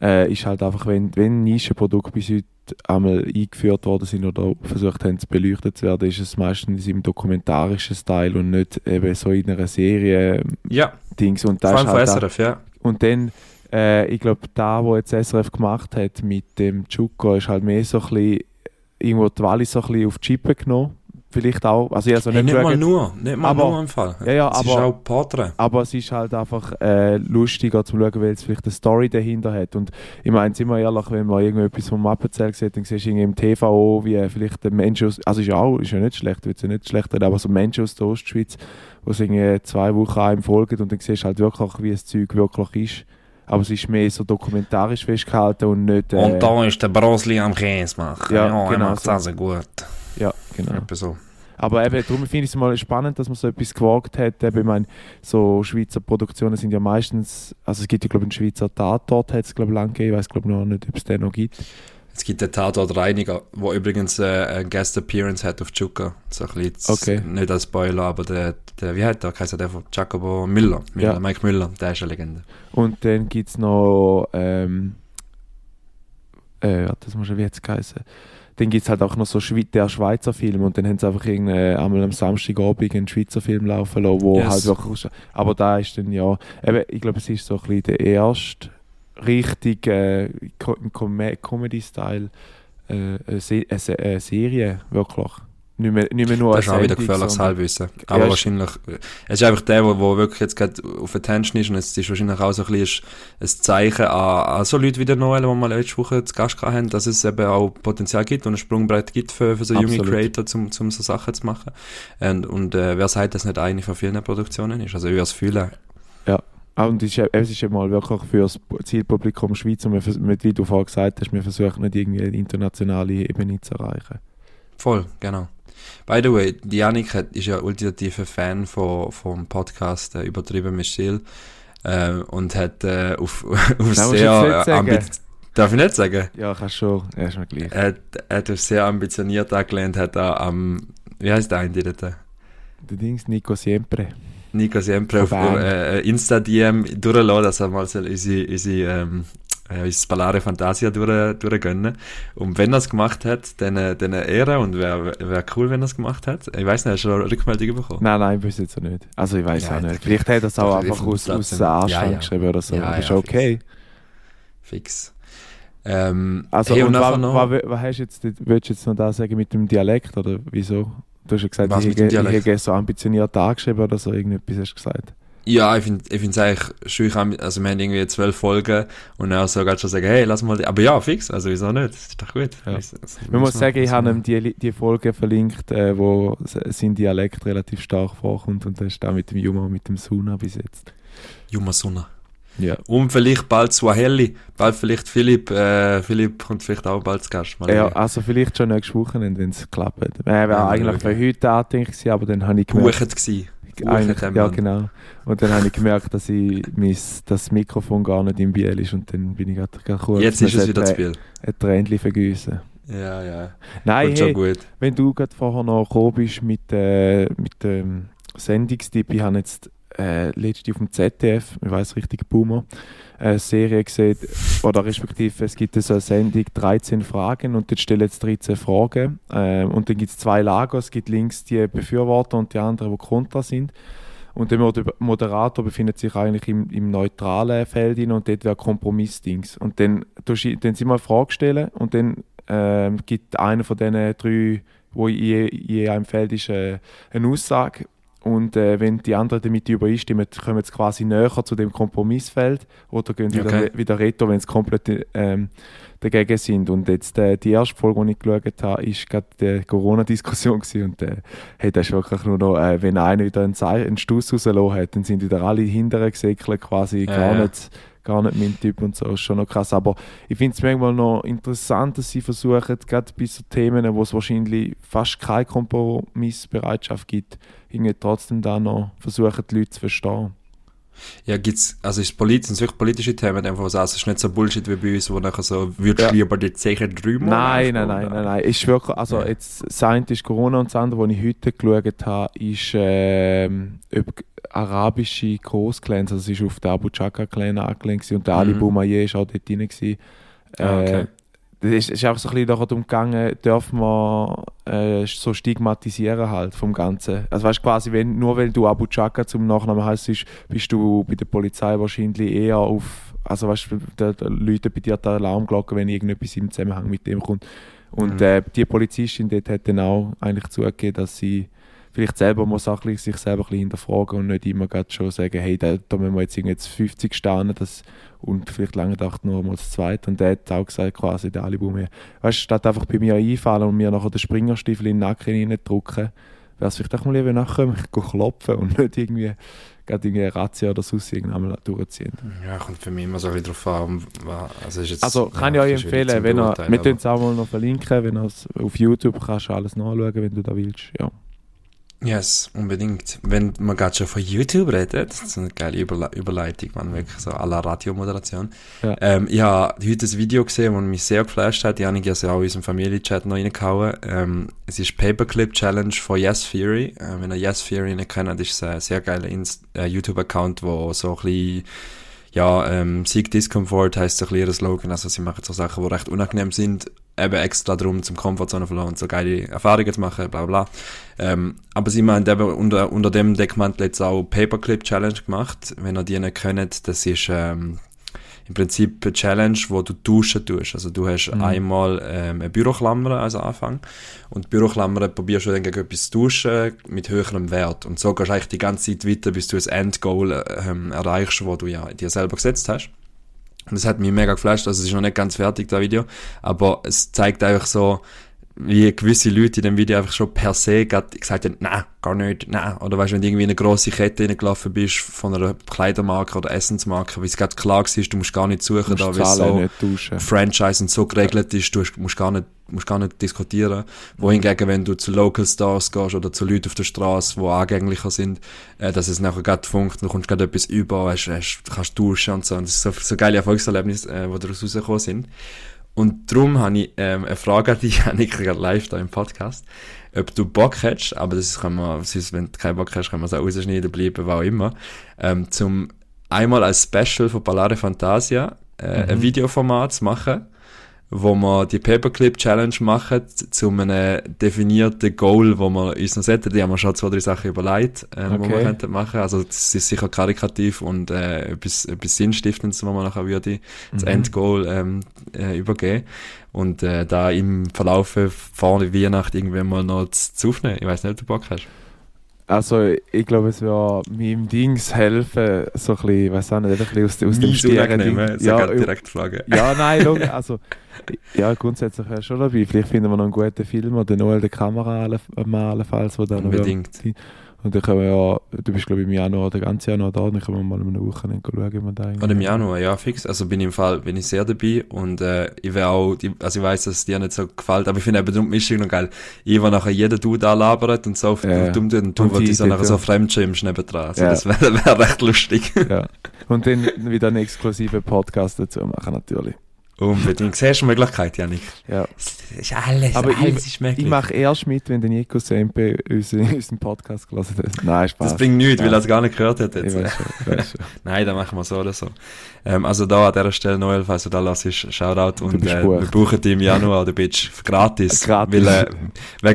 äh, ist halt einfach, wenn, wenn Nischenprodukte bis heute einmal eingeführt worden sind oder versucht haben zu beleuchtet zu werden, ist es meistens im dokumentarischen Style und nicht eben so in einer Serie Ja, Dings. Und vor das allem ist von halt da, SRF, ja. Und dann, äh, ich glaube, da, wo jetzt SRF gemacht hat mit dem Chuko, ist halt mehr so ein bisschen, irgendwo die Wallis so ein bisschen auf die Chippe genommen. Vielleicht auch, also ich also Hey, nicht nicht mal nur, nicht mal Aber- nur im Fall. Ja, ja, es ist aber- auch Porträt. aber es ist halt einfach äh, lustiger zu schauen, weil es vielleicht eine Story dahinter hat. Und ich meine, sind wir ehrlich, wenn man irgendetwas vom Appenzell sieht, dann siehst du irgendwie im TV, wie vielleicht ein Mensch aus, also ist ja auch, ist ja nicht schlecht, wird ja nicht schlecht reden, aber so Menschen aus der Ostschweiz, die es irgendwie zwei Wochen einem folgen und dann siehst du halt wirklich, wie das Zeug wirklich ist. Aber es ist mehr so dokumentarisch festgehalten und nicht... Äh, Und da ist der Brosli am Käse machen. Ja, Ja, er genau macht so. also gut. Ja, genau. Etwa so. Aber eben, darum finde ich es mal spannend, dass man so etwas gewagt hat. Eben, ich meine, so Schweizer Produktionen sind ja meistens, also es gibt ja glaube ich einen Schweizer Tatort, hat es glaube ich lange gegeben, ich weiß glaube noch nicht, ob es den noch gibt. Es gibt den Tatort Reiniger, der übrigens äh, eine Guest Appearance hat auf Chuka. So ein bisschen, Okay. nicht als Spoiler, aber der, der wie heißt der? Heißt der von Jacobo Müller. Müller Ja. Mike Müller, der ist eine Legende. Und dann gibt es noch, ähm, äh, warte, das muss schon wie jetzt geheißen. Dann gibt es halt auch noch so Schwe der Schweizer Film und dann haben sie einfach irgendeine, einmal am Samstagabend einen Schweizer Film laufen lassen, wo Yes. halt wirklich, aber da ist dann ja, eben, ich glaube es ist so ein bisschen der erste richtig äh, Com Comedy-Style äh, Se eine Serie, wirklich. Nicht mehr, nicht mehr nur Das ist auch wieder gefährliches Halbwissen. Aber ist- wahrscheinlich, äh, es ist einfach der, wo, wo wirklich jetzt gerade auf Attention ist und es ist wahrscheinlich auch so ein bisschen ein Zeichen an, an so Leute wie der Noel, die wir letzte Woche zu Gast haben, dass es eben auch Potenzial gibt und ein Sprungbrett gibt für, für so junge Absolut. Creator, um, um so Sachen zu machen. Und, und äh, wer sagt, dass nicht eine von vielen Produktionen ist? Also ich würde es fühlen. Ah, und es ist, ja- es ist ja mal wirklich für das Zielpublikum Schweiz und wir, wie du vorhin gesagt hast, wir versuchen nicht irgendwie eine internationale Ebene zu erreichen. Voll, genau. By the way, die Janik hat, ist ja ultimativer Fan von, vom Podcast äh, Übertrieben mit Stil äh, und hat äh, auf, auf sehr jetzt nicht sagen. ambi- Darf ich nicht sagen? Ja, kannst schon, ja, ist mir gleich. Er hat, hat auf sehr ambitioniert angelehnt, hat er am, wie heißt der eine dort? Der Dings, Nico Siempre. Nico Siempre auf Von Bern. äh, Insta-DM durchlassen, dass er mal so unsere, unsere, ähm, äh, Spalare Fantasia durch, durchgönnen. Und wenn er es gemacht hat, dann, äh, dann Ehre und wäre wär cool, wenn er es gemacht hat. Ich weiß nicht, hast du eine Rückmeldung bekommen? Nein, nein, bis jetzt nicht. Also ich weiß Ja, auch nicht. Vielleicht hat er es auch einfach ich aus, aus der Anstand ja, ja. geschrieben oder so. Ja, das ist okay. Fix. Ähm, Also hey, und nachher was, noch- was, was hast du jetzt, willst du jetzt noch da sagen mit dem Dialekt oder wieso? Du hast ja gesagt, ich dem ich Dialekt? hätte so ambitioniert angeschrieben oder so, irgendetwas hast du gesagt. Ja, ich finde ich eigentlich schön, also wir haben irgendwie zwölf Folgen und dann sogar schon sagen, hey, lass mal, die- aber ja, fix, also wieso nicht, das ist doch gut. Ja. Also, das Man muss man- sagen, ich habe ihm die, die Folge verlinkt, äh, wo sein Dialekt relativ stark vorkommt und das ist da mit dem Juma und mit dem Suna bis jetzt. Yumasuna. Ja. Und vielleicht bald Swahili, bald vielleicht Philipp, äh, Philipp kommt vielleicht auch bald zu Gast. Mal Ja, also vielleicht schon nächstes Wochenende, wenn es klappt. Äh, wäre Ja, eigentlich für heute angedenkt gewesen, aber dann habe ich gemerkt, Buchet. Eigentlich, ja genau. Und dann habe ich gemerkt, dass ich mein, das Mikrofon gar nicht im Biel ist und dann bin ich gerade kurz Jetzt ist es ein wieder zu viel. ein Tränchen vergüssen. Ja, ja. Nein, hey, gut. wenn du gerade vorher noch gekommen bist mit, äh, mit dem Sendungstipp, ich habe jetzt äh, letzte auf dem ZDF, ich weiß richtig, Boomer, eine Serie gesehen, oder respektive es gibt so eine Sendung 13 Fragen und dort stellen jetzt 13 Fragen ähm, und dann gibt es zwei Lager, es gibt links die Befürworter und die anderen, die kontra sind. Und der Moder- Moderator befindet sich eigentlich im, im neutralen Feld und dort wäre Kompromissdings. Und dann, dann sind wir eine Frage stellen und dann ähm, gibt einer von diesen drei, wo je, je einem Feld ist, äh, eine Aussage. Und äh, wenn die anderen damit übereinstimmen, kommen sie quasi näher zu dem Kompromissfeld oder gehen wieder, Okay. wieder retro, wenn sie komplett ähm, dagegen sind. Und jetzt äh, die erste Folge, die ich geschaut habe, ist gerade die Corona-Diskussion und äh, hey, das ist wirklich nur noch, äh, wenn einer wieder einen, einen Stuss rausgelassen hat, dann sind wieder alle hinteren gesäckelt, quasi Ja, gar, ja. Gar nicht mein Typ und so, ist schon noch krass. Aber ich finde es manchmal noch interessant, dass sie versuchen, gerade bei so Themen, wo es wahrscheinlich fast keine Kompromissbereitschaft gibt, irgendwie trotzdem da noch versuchen, die Leute zu verstehen. Ja, gibt's, also ist politisch, sind wirklich politische Themen, einfach was aus, es ist nicht so Bullshit wie bei uns, wo nachher so, würdest du Ja. lieber die Zeche drüben? Nein, nein, nein, nein, nein. Ist wirklich, also Ja. jetzt, das eine ist Corona und das andere, was ich heute geschaut habe, ist ähm, über arabische Großclans, also es ist auf den Abu Chaka Clan angelehnt und der Ali Mhm. Boumaier ist auch dort drin gewesen. Ah, okay. Das ist, ist auch so ein bisschen darum gegangen, dürfen wir äh, so stigmatisieren halt vom Ganzen. Also weißt quasi, wenn, nur weil du Abu Chaka zum Nachnamen heißt, bist du bei der Polizei wahrscheinlich eher auf, also weißt du, läutet bei dir die Alarmglocke, wenn irgendetwas im Zusammenhang mit dem kommt. Und Mhm. äh, die Polizistin dort hat dann auch eigentlich zugegeben, dass sie vielleicht selber muss auch sich selber ein bisschen hinterfragen und nicht immer gerade schon sagen, hey, da, da müssen wir jetzt, jetzt 50 stehen das, und vielleicht lange gedacht nur mal das zweite. Und der hat auch gesagt, quasi, der Ali Boumaier, weißt du, statt einfach bei mir einfallen und mir nachher den Springerstiefel in den Nacken reindrücken, wäre es vielleicht auch mal lieber nachher klopfen und nicht irgendwie gerade irgendwie Razzia oder sonst irgendwann durchziehen. Ja, kommt für mich immer so ein bisschen drauf an, also ist jetzt... Also kann ja, ich euch empfehlen, wenn ihr, wir tun es auch mal noch verlinken, wenn ihr auf YouTube kannst du alles nachschauen, wenn du da willst. Ja. Yes, unbedingt. Wenn man gerade schon von YouTube redet, das ist eine geile Überle Überleitung, man wirklich so à la Radiomoderation. Ja. Ähm, ich habe heute ein Video gesehen, das mich sehr geflasht hat. Die habe ich also auch in unserem Familienchat noch reingehauen. Ähm, es ist Paperclip Challenge von Yes Theory. Äh, wenn ihr Yes Theory nicht kennt, ist es ein sehr geiler äh, YouTube-Account, wo so ein bisschen ja, ähm, Seek Discomfort heisst so ein bisschen ihr Slogan, also sie machen so Sachen, die recht unangenehm sind, eben extra darum, zum Komfortzone verloren und so geile Erfahrungen zu machen, bla bla. Ähm, aber sie meint eben unter, unter dem Deckmantel jetzt auch Paperclip Challenge gemacht, wenn ihr die nicht kennt, das ist ähm, im Prinzip eine Challenge, wo du duschen tust. Also du hast Mhm. einmal ähm, eine Büroklammer als Anfang und die Büroklammer probierst du dann gegen etwas zu duschen mit höherem Wert. Und so gehst du eigentlich die ganze Zeit weiter, bis du das Endgoal ähm, erreichst, wo du ja dir selber gesetzt hast. Das hat mich mega geflasht, also es ist noch nicht ganz fertig, das Video, aber es zeigt einfach so, wie gewisse Leute in dem Video einfach schon per se gesagt haben, nein, gar nicht, nein. Oder weißt du, wenn du irgendwie in eine grosse Kette reingelaufen bist von einer Kleidermarke oder Essensmarke, weil es gerade klar war, du musst gar nicht suchen, da weil so nicht. Franchise und so geregelt ist, du musst gar nicht, musst gar nicht diskutieren. Wohingegen, wenn du zu Local Stores gehst oder zu Leuten auf der Straße, die angänglicher sind, äh, dass es nachher gerade funkt, du kommst gerade etwas über, hast, hast, kannst duschen und so. Und das ist so, so geile Erfolgserlebnisse, äh, die daraus rausgekommen sind. Und darum habe ich ähm, eine Frage an dich, Janik, gerade live da im Podcast. Ob du Bock hättest, aber das kann man, sonst, wenn du keinen Bock hast, kann man es auch rausschneiden, bleiben, was auch immer, ähm, zum einmal als Special von Ballare Fantasia äh, ein Videoformat zu machen, wo wir die Paperclip Challenge machen zu einem definierten Goal, wo wir uns noch setzen. Die haben wir schon zwei, drei Sachen überlegt, äh, wo wir Okay. könnten machen. Also das ist sicher karikativ und äh, etwas, etwas Sinnstiftendes, wo man nachher würde das Endgoal ähm, äh, übergeben. Und äh, da im Verlauf vor der Weihnacht irgendwann mal noch zu, zu aufnehmen. Ich weiß nicht, ob du Bock hast. Also ich glaube, es würde meinem Dings helfen, so ein bisschen, weiß auch nicht, einfach ein bisschen aus, aus dem Stieren Ding- äh, ja, ja, direkt fragen. ja, nein, schau, also ja, grundsätzlich wäre schon dabei. Vielleicht finden wir noch einen guten Film oder Noel der Kamera allenfalls, wo dann noch- Unbedingt. Und dann können wir ja, du bist glaube ich im Januar, der ganze Januar da, dann können wir mal in einer Woche schauen, wie wir da Oder im Januar, ja, fix. Also bin ich im Fall, bin ich sehr dabei und äh, ich wäre auch, die, also ich weiß, dass es dir nicht so gefällt, aber ich finde eben die Mischung noch geil. Ich, wo nachher jeder Dude anlabert und so auf Ja. dumm tut und du, Und wo die so nachher so fremdschirmst nebendran. Also Ja. das wäre wär recht lustig. Ja. Und dann wieder einen exklusiven Podcast dazu machen, natürlich. Unbedingt. Siehst du Möglichkeit, Janik? Ja. Das ist alles, Aber alles ich, ist möglich. ich mache erst mit, wenn der Nico Sempe unseren, unseren Podcast gelesen hat. Nein, Spaß. das bringt nichts, weil er Ja. es gar nicht gehört hat ich jetzt. weiß schon, ich weiß schon. Nein, dann machen wir so oder so. Ähm, also da an dieser Stelle, Noel, falls du da lässt, Shoutout und äh, wir brauchen dich im Januar, du bist gratis. Gratis. Weil, äh,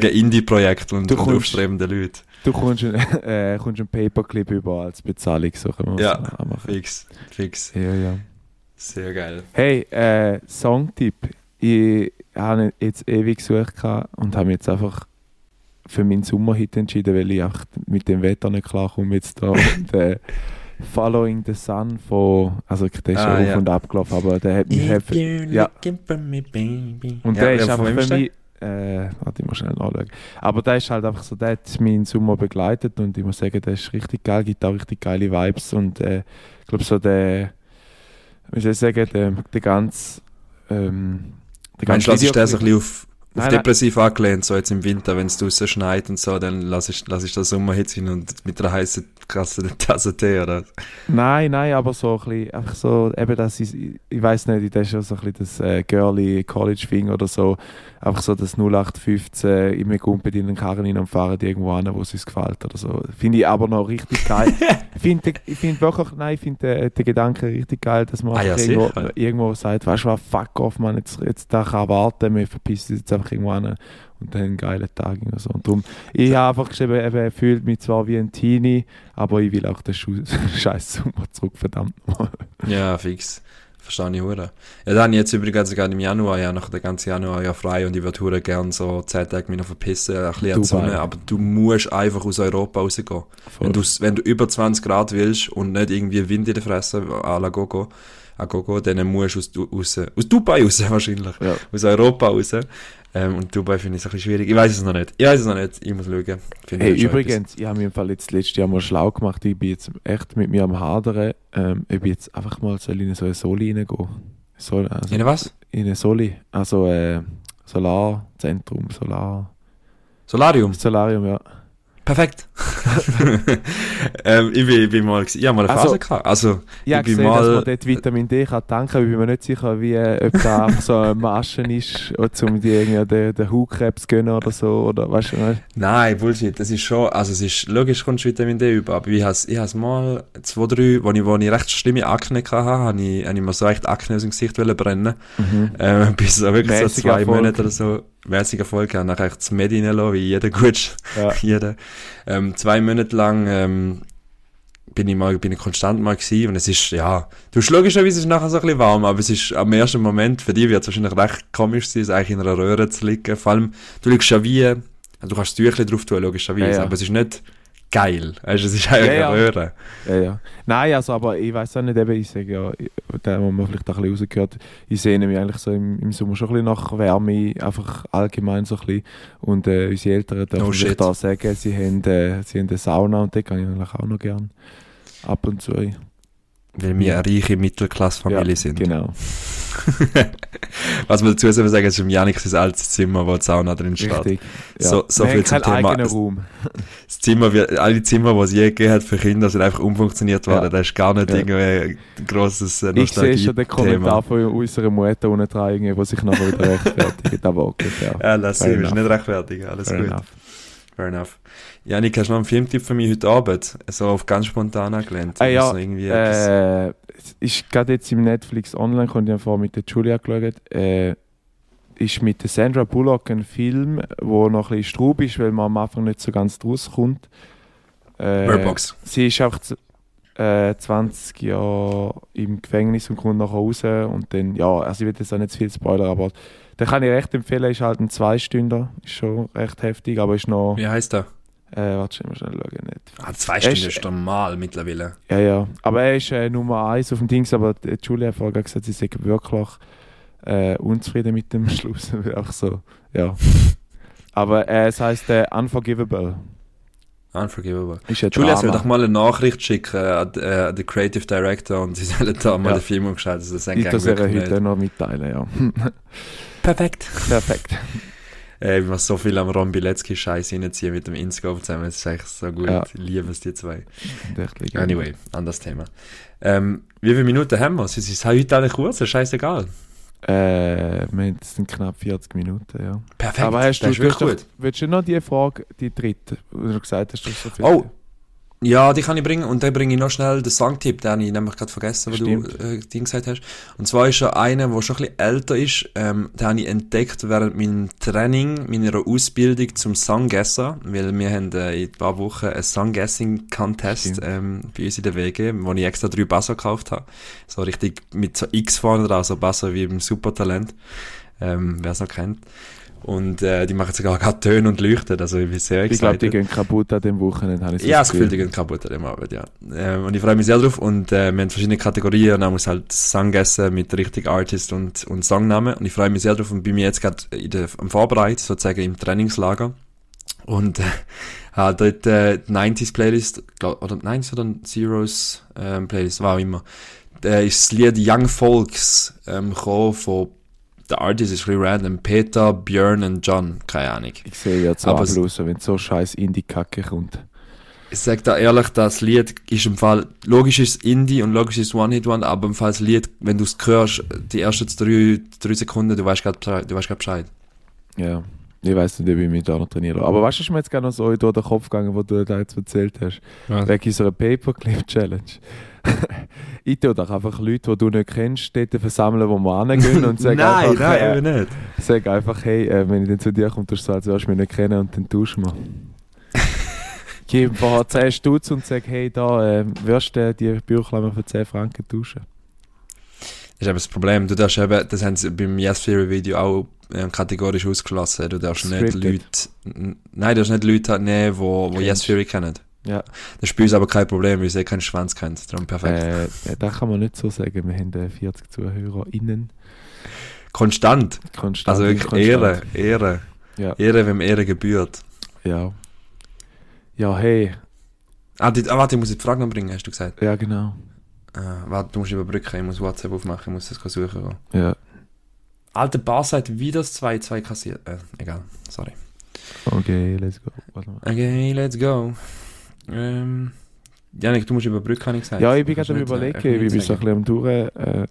wegen Indie-Projekt und, und aufstrebenden Leuten. Du kommst, ein, äh, kommst einen Paperclip über als Bezahlung, so können wir Ja, machen. Fix, fix. Ja, ja. Sehr geil. Hey, äh, Songtipp. Ich habe jetzt ewig gesucht und habe mich jetzt einfach für meinen Sommerhit entschieden, weil ich einfach mit dem Wetter nicht klarkomme jetzt da. und, äh, Following the Sun von, also der ist Ah, schon ja. auf und ab gelaufen, aber der hat mich If you're ja. me, und Ja, der ist einfach für mich, äh, warte, ich muss schnell nachschauen. Aber der ist halt einfach so, der hat meinen Sommer begleitet und ich muss sagen, der ist richtig geil, gibt auch richtig geile Vibes und äh, ich glaube so der wie soll ich sagen, der, der ganz, ähm, der Meinst du, so ein bisschen auf, auf Nein, nein. depressiv angelehnt, so jetzt im Winter, wenn es draußen schneit und so, dann lass ich, lass ich das Sommerhitze hin und mit einer heißen, krassen Tasse Tee, oder? Nein, nein, aber so ein bisschen, einfach so, eben das ist, ich, ich weiß nicht, das ist ja so ein bisschen das äh, girly College-Thing oder so, einfach so das 0815, immer Kumpel in den Karren rein und fahren die irgendwo an, wo es uns gefällt oder so. Finde ich aber noch richtig geil. ich finde ich find wirklich, nein, ich finde den, den Gedanken richtig geil, dass man Ah ja, irgendwo, sicher. irgendwo sagt, weißt du was, fuck off, man, jetzt, jetzt da kann warten, wir verpissen jetzt einfach irgendwo an und dann einen geilen Tag oder so. Und darum, ich habe einfach geschrieben, eben, fühlt mich zwar wie ein Teenie, aber ich will auch den scheiß Sommer zurück, verdammt nochmal. Ja, fix. Verstehe ich hure. Ja, dann jetzt übrigens gerade im Januar, ja, nach der ganzen Januar ja frei und ich würde hure gern so 10 Tage mich noch verpissen, ein bisschen an die. Sonne, aber du musst einfach aus Europa rausgehen. Wenn du, wenn du über 20 Grad willst und nicht irgendwie Wind in der Fresse, à la Gogo, à Gogo, dann musst du aus, raus, aus Dubai raus wahrscheinlich, Ja. aus Europa raus. Ähm, und Dubai finde ich so ein bisschen schwierig. Ich weiß es noch nicht. Ich weiß es noch nicht. Ich muss schauen. Finde Hey, ich übrigens, ich habe mir im Fall jetzt letztes Jahr mal schlau gemacht. Ich bin jetzt echt mit mir am Hadern. Ähm, ich bin jetzt einfach mal soll in so eine Soli reingehen. Etwas. also In was? in eine Soli. Also äh, Solarzentrum, Solar. Solarium. Solarium, ja. Perfekt. ähm, ich, bin, ich bin mal, ich habe mal eine Also- Phase gehabt. Also, Ich habe gesehen, dass mal- man dort Vitamin D kann tanken kann. Ich bin mir nicht sicher, wie, äh, ob da einfach so eine Masche ist, um die irgendwie den, den Hautkrebs zu gönnen oder so. Oder, weißt du, weißt Nein, Bullshit. Das ist schon, also es ist, logisch kommst du Vitamin D über, aber ich has, ich has mal zwei, drei, wo ich, wo ich recht schlimme Akne hatte, habe ich, habe ich mir so echt Akne aus dem Gesicht brennen. mhm. Ähm, bis so wirklich so Mäßiger zwei Erfolg. Monate oder so, mäßiger Erfolg, habe nachher das Medi reinlassen, wie jeder gut, Ja. jeder. Ähm, zwei Monate lang, ähm, bin ich mal, bin ich konstant mal gewesen und es ist, ja, du logischerweise ist es nachher so ein bisschen warm, aber es ist am ersten Moment, für dich wird es wahrscheinlich recht komisch sein, es eigentlich in einer Röhre zu liegen, vor allem, du liegst ja wie, also du kannst das Tüchlein drauf tun, logischerweise, Ja, ja. aber es ist nicht geil, also es ist Ja, ja. Röhre. Ja, ja. Nein, also, aber ich weiß auch nicht, eben, ich sage ja, da haben wir vielleicht auch ein bisschen rausgehört, ich sehne mich eigentlich so im, im Sommer schon ein bisschen nach Wärme, einfach allgemein so ein bisschen. Und äh, unsere Eltern dürfen No sich shit. da sagen, sie haben, äh, sie haben eine Sauna und die kann ich eigentlich auch noch gern. Ab und zu. Weil wir eine reiche Mittelklassfamilie ja, sind. Genau. Was man dazu sagen, es ist im Janik sein altes Zimmer, wo die Sauna drin steht. Richtig. Ja. So- so Wir viel zum Thema- Raum. Das Zimmer, wie, alle Zimmer, die es je gegeben hat für Kinder, sind einfach umfunktioniert worden. Ja. Da ist gar nicht Ja. irgendwie ein grosses äh, Ich sehe schon den Kommentar von unserer Mutter unten dran, wo sich nachher wieder rechtfertigt. Aber okay, fair. Ja, lass sie, ist nicht rechtfertigen. Alles Fair gut. enough. Fair enough. Janik, hast du noch einen Filmtipp für mich heute Abend? So auf ganz spontan angelehnt. Ah, ja, noch irgendwie etwas- Äh, es ist gerade jetzt im Netflix online, konnte ich vorher mit der Julia geschaut. Äh, ist mit der Sandra Bullock ein Film, wo noch ein bisschen Straub ist, weil man am Anfang nicht so ganz draus kommt. Äh, Bird Box. Sie ist einfach äh, 20 Jahre im Gefängnis und kommt nachher raus. Und dann, ja, also ich will jetzt auch nicht zu viel spoilern, aber den kann ich recht empfehlen. Ist halt ein Zweistünder, ist schon recht heftig, aber ist noch. Wie heißt der? Äh, warte, schnell mal schnell schauen. Nicht. Ah, zwei Er Stunden ist- normal mittlerweile. Ja, ja. Aber er ist äh, Nummer eins auf dem Dings, aber die Julia hat vorher gesagt, sie sei wirklich äh, unzufrieden mit dem Schluss. Auch so, ja. Aber äh, es heisst äh, Unforgivable. Unforgivable. Ist ein Julia soll doch mal eine Nachricht schicken an, äh, an den Creative Director und sie sollen da mal Ja. den Film umgeschaltet. Das Ich ist das ihr wirklich heute nicht. noch mitteilen, ja. Perfekt. Perfekt. Äh, ich muss so viel am Ron Bilecki Scheiß reinziehen mit dem Inscope zusammen. Das ist echt so gut. Ja. Ich liebe es, die zwei. Anyway, anderes Thema. Ähm, wie viele Minuten haben wir? Sie ist heute alle kurz, ist scheißegal. Äh, jetzt sind knapp 40 Minuten, ja. Perfekt. Aber hast du, das ist du hast wirklich doch, willst du noch die Frage, die dritte, wo du gesagt hast, du so viel. Oh, Ja, die kann ich bringen und dann bringe ich noch schnell den Songtipp, den habe ich nämlich gerade vergessen, wo Stimmt. du äh, Ding gesagt hast. Und zwar ist er einer, der schon ein bisschen älter ist, ähm, den habe ich entdeckt während meinem Training, meiner Ausbildung zum Songgesser, weil wir haben äh, in ein paar Wochen einen Songguessing-Contest ähm, bei uns in der WG, wo ich extra drei Basser gekauft habe. So richtig mit so X vorne dran, so Basser wie im Supertalent, ähm, wer es noch kennt. Und äh, die machen sogar gerade Töne und leuchten, also ich bin sehr ich glaube, excited. die gehen kaputt an dem Wochenende. habe ich so Ja, das Gefühl, die gehen kaputt an dem Abend, ja. Ähm, und ich freue mich sehr drauf. Und äh, wir haben verschiedene Kategorien. Und dann muss halt Song essen mit richtig Artist und, und Songnamen. Und ich freue mich sehr drauf und bin mir jetzt gerade am Vorbereit, sozusagen im Trainingslager. Und äh, habe dort äh, die 90s Playlist, glaub, oder 90s oder Zeros ähm, Playlist, war auch immer. äh, ist das Lied Young Folks ähm, von der Artist ist ein bisschen random. Peter, Björn und John. Keine Ahnung. Ich sehe jetzt Aber bloß, wenn so scheiß Indie-Kacke kommt. Ich sag da ehrlich, das Lied ist im Fall, logisch ist Indie und logisch ist One-Hit-One, aber im Fall das Lied, wenn du es hörst, die ersten drei, drei Sekunden, du weißt gerade du weißt grad Bescheid. Ja. Ich weiß nicht, ob ich mich da noch trainieren lasse. Aber weißt du, was mir jetzt gerne noch so durch den Kopf gegangen, wo du da jetzt erzählt hast? Wegen unserer Paperclip-Challenge. ich tue doch einfach Leute, die du nicht kennst, dort versammeln, wo wir hingehen und sage nein, einfach, nein, äh, eben nicht. sag einfach, hey, äh, wenn ich dann zu dir komme, tust du so, als würdest du mich nicht kennen und dann tauschen wir. Gib ihm vorher 10 Stutz und sag, hey, da, äh, wirst du die Büchlein für 10 Franken tauschen? Das ist eben das Problem. Du darfst eben, das haben sie beim Yes Theory Video auch kategorisch ausgeschlossen. Du darfst nicht Scripted. Leute, n- nein, du darfst nicht Leute nehmen, wo, wo Kennst. Yes Theory kennen. Ja. Das ist bei uns aber kein Problem, weil sie keinen Schwanz kennen. Darum perfekt. Äh, das kann man nicht so sagen. Wir haben äh, 40 ZuhörerInnen. Konstant. Konstant. Also wirklich konstant. Ehre, Ehre. Ja. Ehre, wem Ehre gebührt. Ja. Ja, hey. Ah, die, ah, warte, ich muss die Frage noch bringen, hast du gesagt. Ja, genau. Äh, warte, du musst überbrücken, ich muss WhatsApp aufmachen, ich muss das suchen. Ja. Alter Bar sagt wie das 2-2 kassiert. Äh, egal, sorry. Okay, let's go. Mal. Okay, let's go. Ähm, Janik, du musst überbrücken, habe ich gesagt. Ja, ich bin Du gerade am äh, überlegen, ich bin so ein bisschen am durch, äh,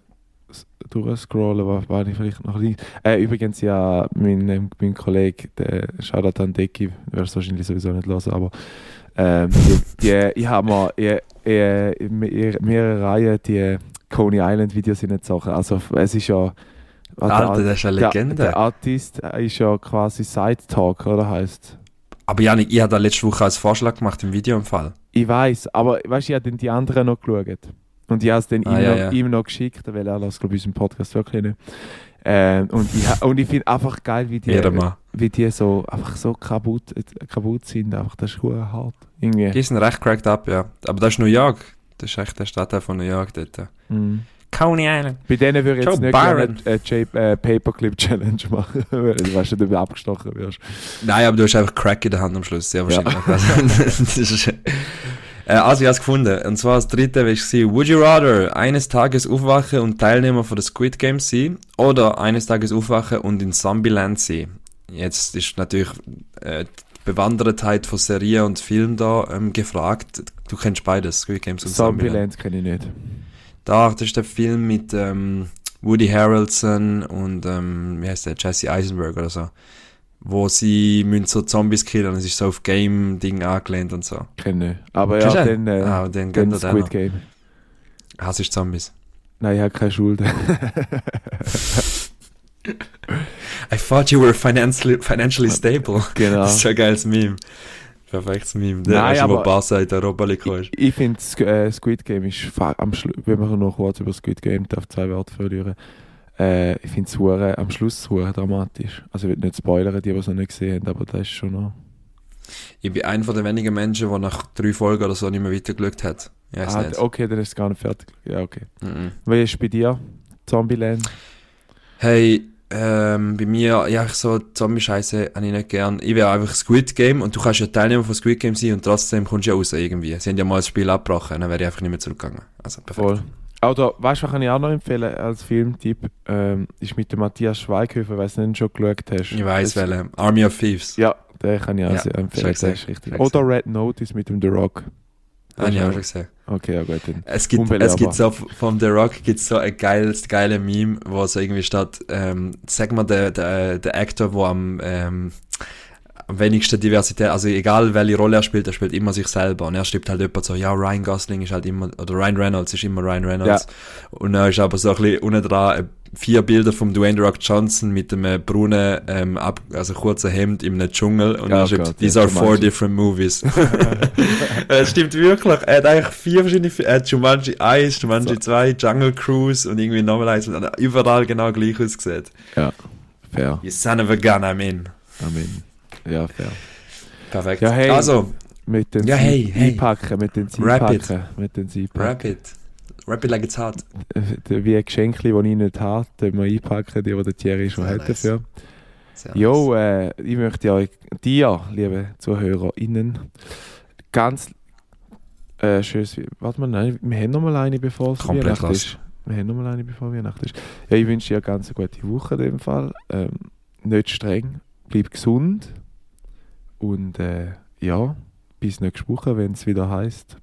durchscrollen, was war ich vielleicht noch nicht. Äh, übrigens, ja, mein, ähm, mein Kollege, der Shoutout an Deki, du wirst wahrscheinlich sowieso nicht hören, aber ähm, die, die, ich habe mir ich, ich, ich, mehrere Reihen die Coney Island Videos in den Sachen. Also es ist ja... Alter, das ist eine der, Legende. der Artist ist ja quasi Side Talk, oder heißt? Aber Janik, ich habe da letzte Woche als Vorschlag gemacht im Video im Fall. Ich weiß, aber weißt du, ich habe dann die anderen noch geschaut. Und ich habe es dann Ah, ihm, ja, noch, ja. ihm noch geschickt, weil er lässt, glaube ich, unseren Podcast wirklich nicht. Ähm, und ich, und ich finde einfach geil, wie die, Ehrenmann. wie die so, einfach so kaputt, kaputt sind. Einfach, das ist verdammt hart. Irgendwie. Die sind recht cracked up, ja. Aber das ist New York. Das ist echt der Stadtteil von New York dort. Mhm. Coney Island. Bei denen würde ich jetzt nicht Byron. gerne eine äh, Paperclip-Challenge machen, weil du weißt nicht, ob du abgestochen wirst. Nein, aber du hast einfach Crack in der Hand am Schluss. Sehr wahrscheinlich. das ist, äh, also, ich habe es gefunden. Und zwar das dritte war ich Would you rather eines Tages aufwachen und Teilnehmer von der Squid Game sein oder eines Tages aufwachen und in Zombieland sein? Jetzt ist natürlich äh, die Bewandertheit von Serien und Film da ähm, gefragt. Du kennst beides, Squid Games und Zombieland. Zombieland kenne ich nicht. Da, das ist der Film mit ähm, Woody Harrelson und ähm, wie heißt der, Jesse Eisenberg oder so. Wo sie müssen so Zombies killen und es ist so auf Game-Ding angelehnt und so. Kenne. Aber Kennst ja, du dann, äh, ah, er den Squid. Game. Hass ist Zombies. Nein, ich habe keine Schulden. I thought you were financially, financially stable. genau. Das ist so ein geiles Meme. Perfektes Meme. Der Nein, weißt du, wo aber- Barca in der Europa League ist. Ich, ich finde, äh, Squid Game ist am Schluss, wenn wir noch kurz über Squid Game darf zwei Worte verlieren. Äh, ich finde es am Schluss hure dramatisch. Also ich will nicht spoilern, die, die es noch nicht gesehen haben, aber das ist schon noch. Ich bin einer den wenigen Menschen, der nach drei Folgen oder so nicht mehr weitergeschaut hat. Ah, nicht. okay, dann ist es gar nicht fertig. Ja, okay. Mhm. Wie ist es bei dir? Zombieland? Hey, ähm, bei mir, ja, ich so Zombie-Scheiße habe ich nicht gern. Ich will einfach Squid Game und du kannst ja Teilnehmer von Squid Game sein und trotzdem kommst du ja raus irgendwie. Sie haben ja mal das Spiel abgebrochen, dann wäre ich einfach nicht mehr zurückgegangen. Also perfekt. Voll. Oder, weißt du, was kann ich auch noch empfehlen als Filmtipp? Ähm, ist mit dem Matthias Schweighöfer, ob du schon geschaut hast. Ich weiß Das- welche. Army of Thieves. Ja, den kann ich auch Ja, empfehlen. Der ist richtig. Oder Red Notice mit dem The Rock. Habe ich Ja. auch schon gesehen. Okay, ja gut. Dann. Es gibt, es gibt so, vom The Rock gibt's so ein geiles, geile Meme, wo so irgendwie steht, ähm, sag mal, der, der, der Actor, wo am, ähm, am wenigsten Diversität, also egal welche Rolle er spielt, er spielt immer sich selber. Und er schreibt halt jemand so, ja, Ryan Gosling ist halt immer, oder Ryan Reynolds ist immer Ryan Reynolds. Und dann ist aber so ein bisschen unten dran vier Bilder vom Dwayne The Rock Johnson mit einem äh, braunen, ähm, ab, also kurzen Hemd in einem Dschungel. Und Oh er schreibt, Gott, these ja, are four different movies. Es stimmt wirklich. Er hat eigentlich vier verschiedene Filme. Er hat Jumanji 1, Jumanji 2, Jungle Cruise und irgendwie nochmal eins. Und hat überall genau gleich ausgesehen. Ja, fair. You son of a gun, I'm in. Amen. Ja, fair. Perfekt. Ja, hey. Also, Mit den Ja, Sie- hey, hey. Einpacken, mit den Sie Rapid. einpacken, mit den Sie einpacken. Rapid. Rapid like it's hot. Wie ein Geschenk, das ich nicht habe, den wir einpacken, die, die der Thierry schon Sehr hat nice. dafür. Sehr Jo, äh, ich möchte euch, dir, liebe ZuhörerInnen, ganz Äh, schönes, warte mal, nein, wir haben noch mal eine, bevor es Komplett Weihnachten los. ist. Wir haben noch mal eine, bevor Weihnachten ist. Ja, ich wünsche dir eine ganz gute Woche in dem Fall. Ähm, nicht streng, bleib gesund und äh, ja, bis nächste Woche, wenn es wieder heißt,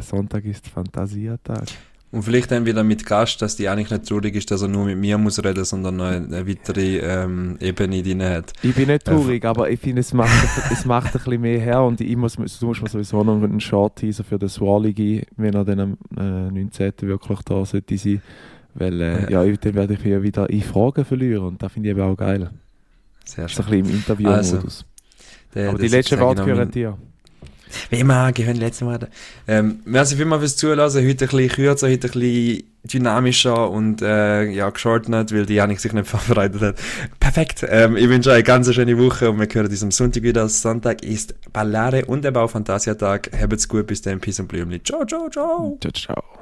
Sonntag ist Fantasiatag. Und vielleicht dann wieder mit Gast, dass die eigentlich nicht traurig ist, dass er nur mit mir muss reden, sondern noch eine weitere ähm, Ebene drin hat. Ich bin nicht Äh, traurig, aber ich finde, es macht, es macht ein bisschen mehr her und ich muss, du musst mir sowieso noch einen Short-Teaser für den Swally geben, wenn er dann am äh, 19. wirklich da sollte sein. Weil, äh, ja, dann werde ich wieder in Fragen verlieren und das finde ich eben auch geil. Sehr Das ist schön. ein bisschen im Interview-Modus. Der- aber die letzten Worte gehören dir. Wie immer, gehören die letzten Worte. Ähm, merci vielmals fürs Zuhören. Heute ein bisschen kürzer, heute ein bisschen dynamischer und äh, ja, geschortet, weil die Janik sich nicht vorbereitet hat. Perfekt. Ähm, ich wünsche euch eine ganz schöne Woche und wir hören uns am Sonntag wieder. Sonntag ist Ballare und der Baufantasiatag. Habt's gut, bis dann. Peace und Blümli. Ciao, ciao, ciao. Ciao, ciao.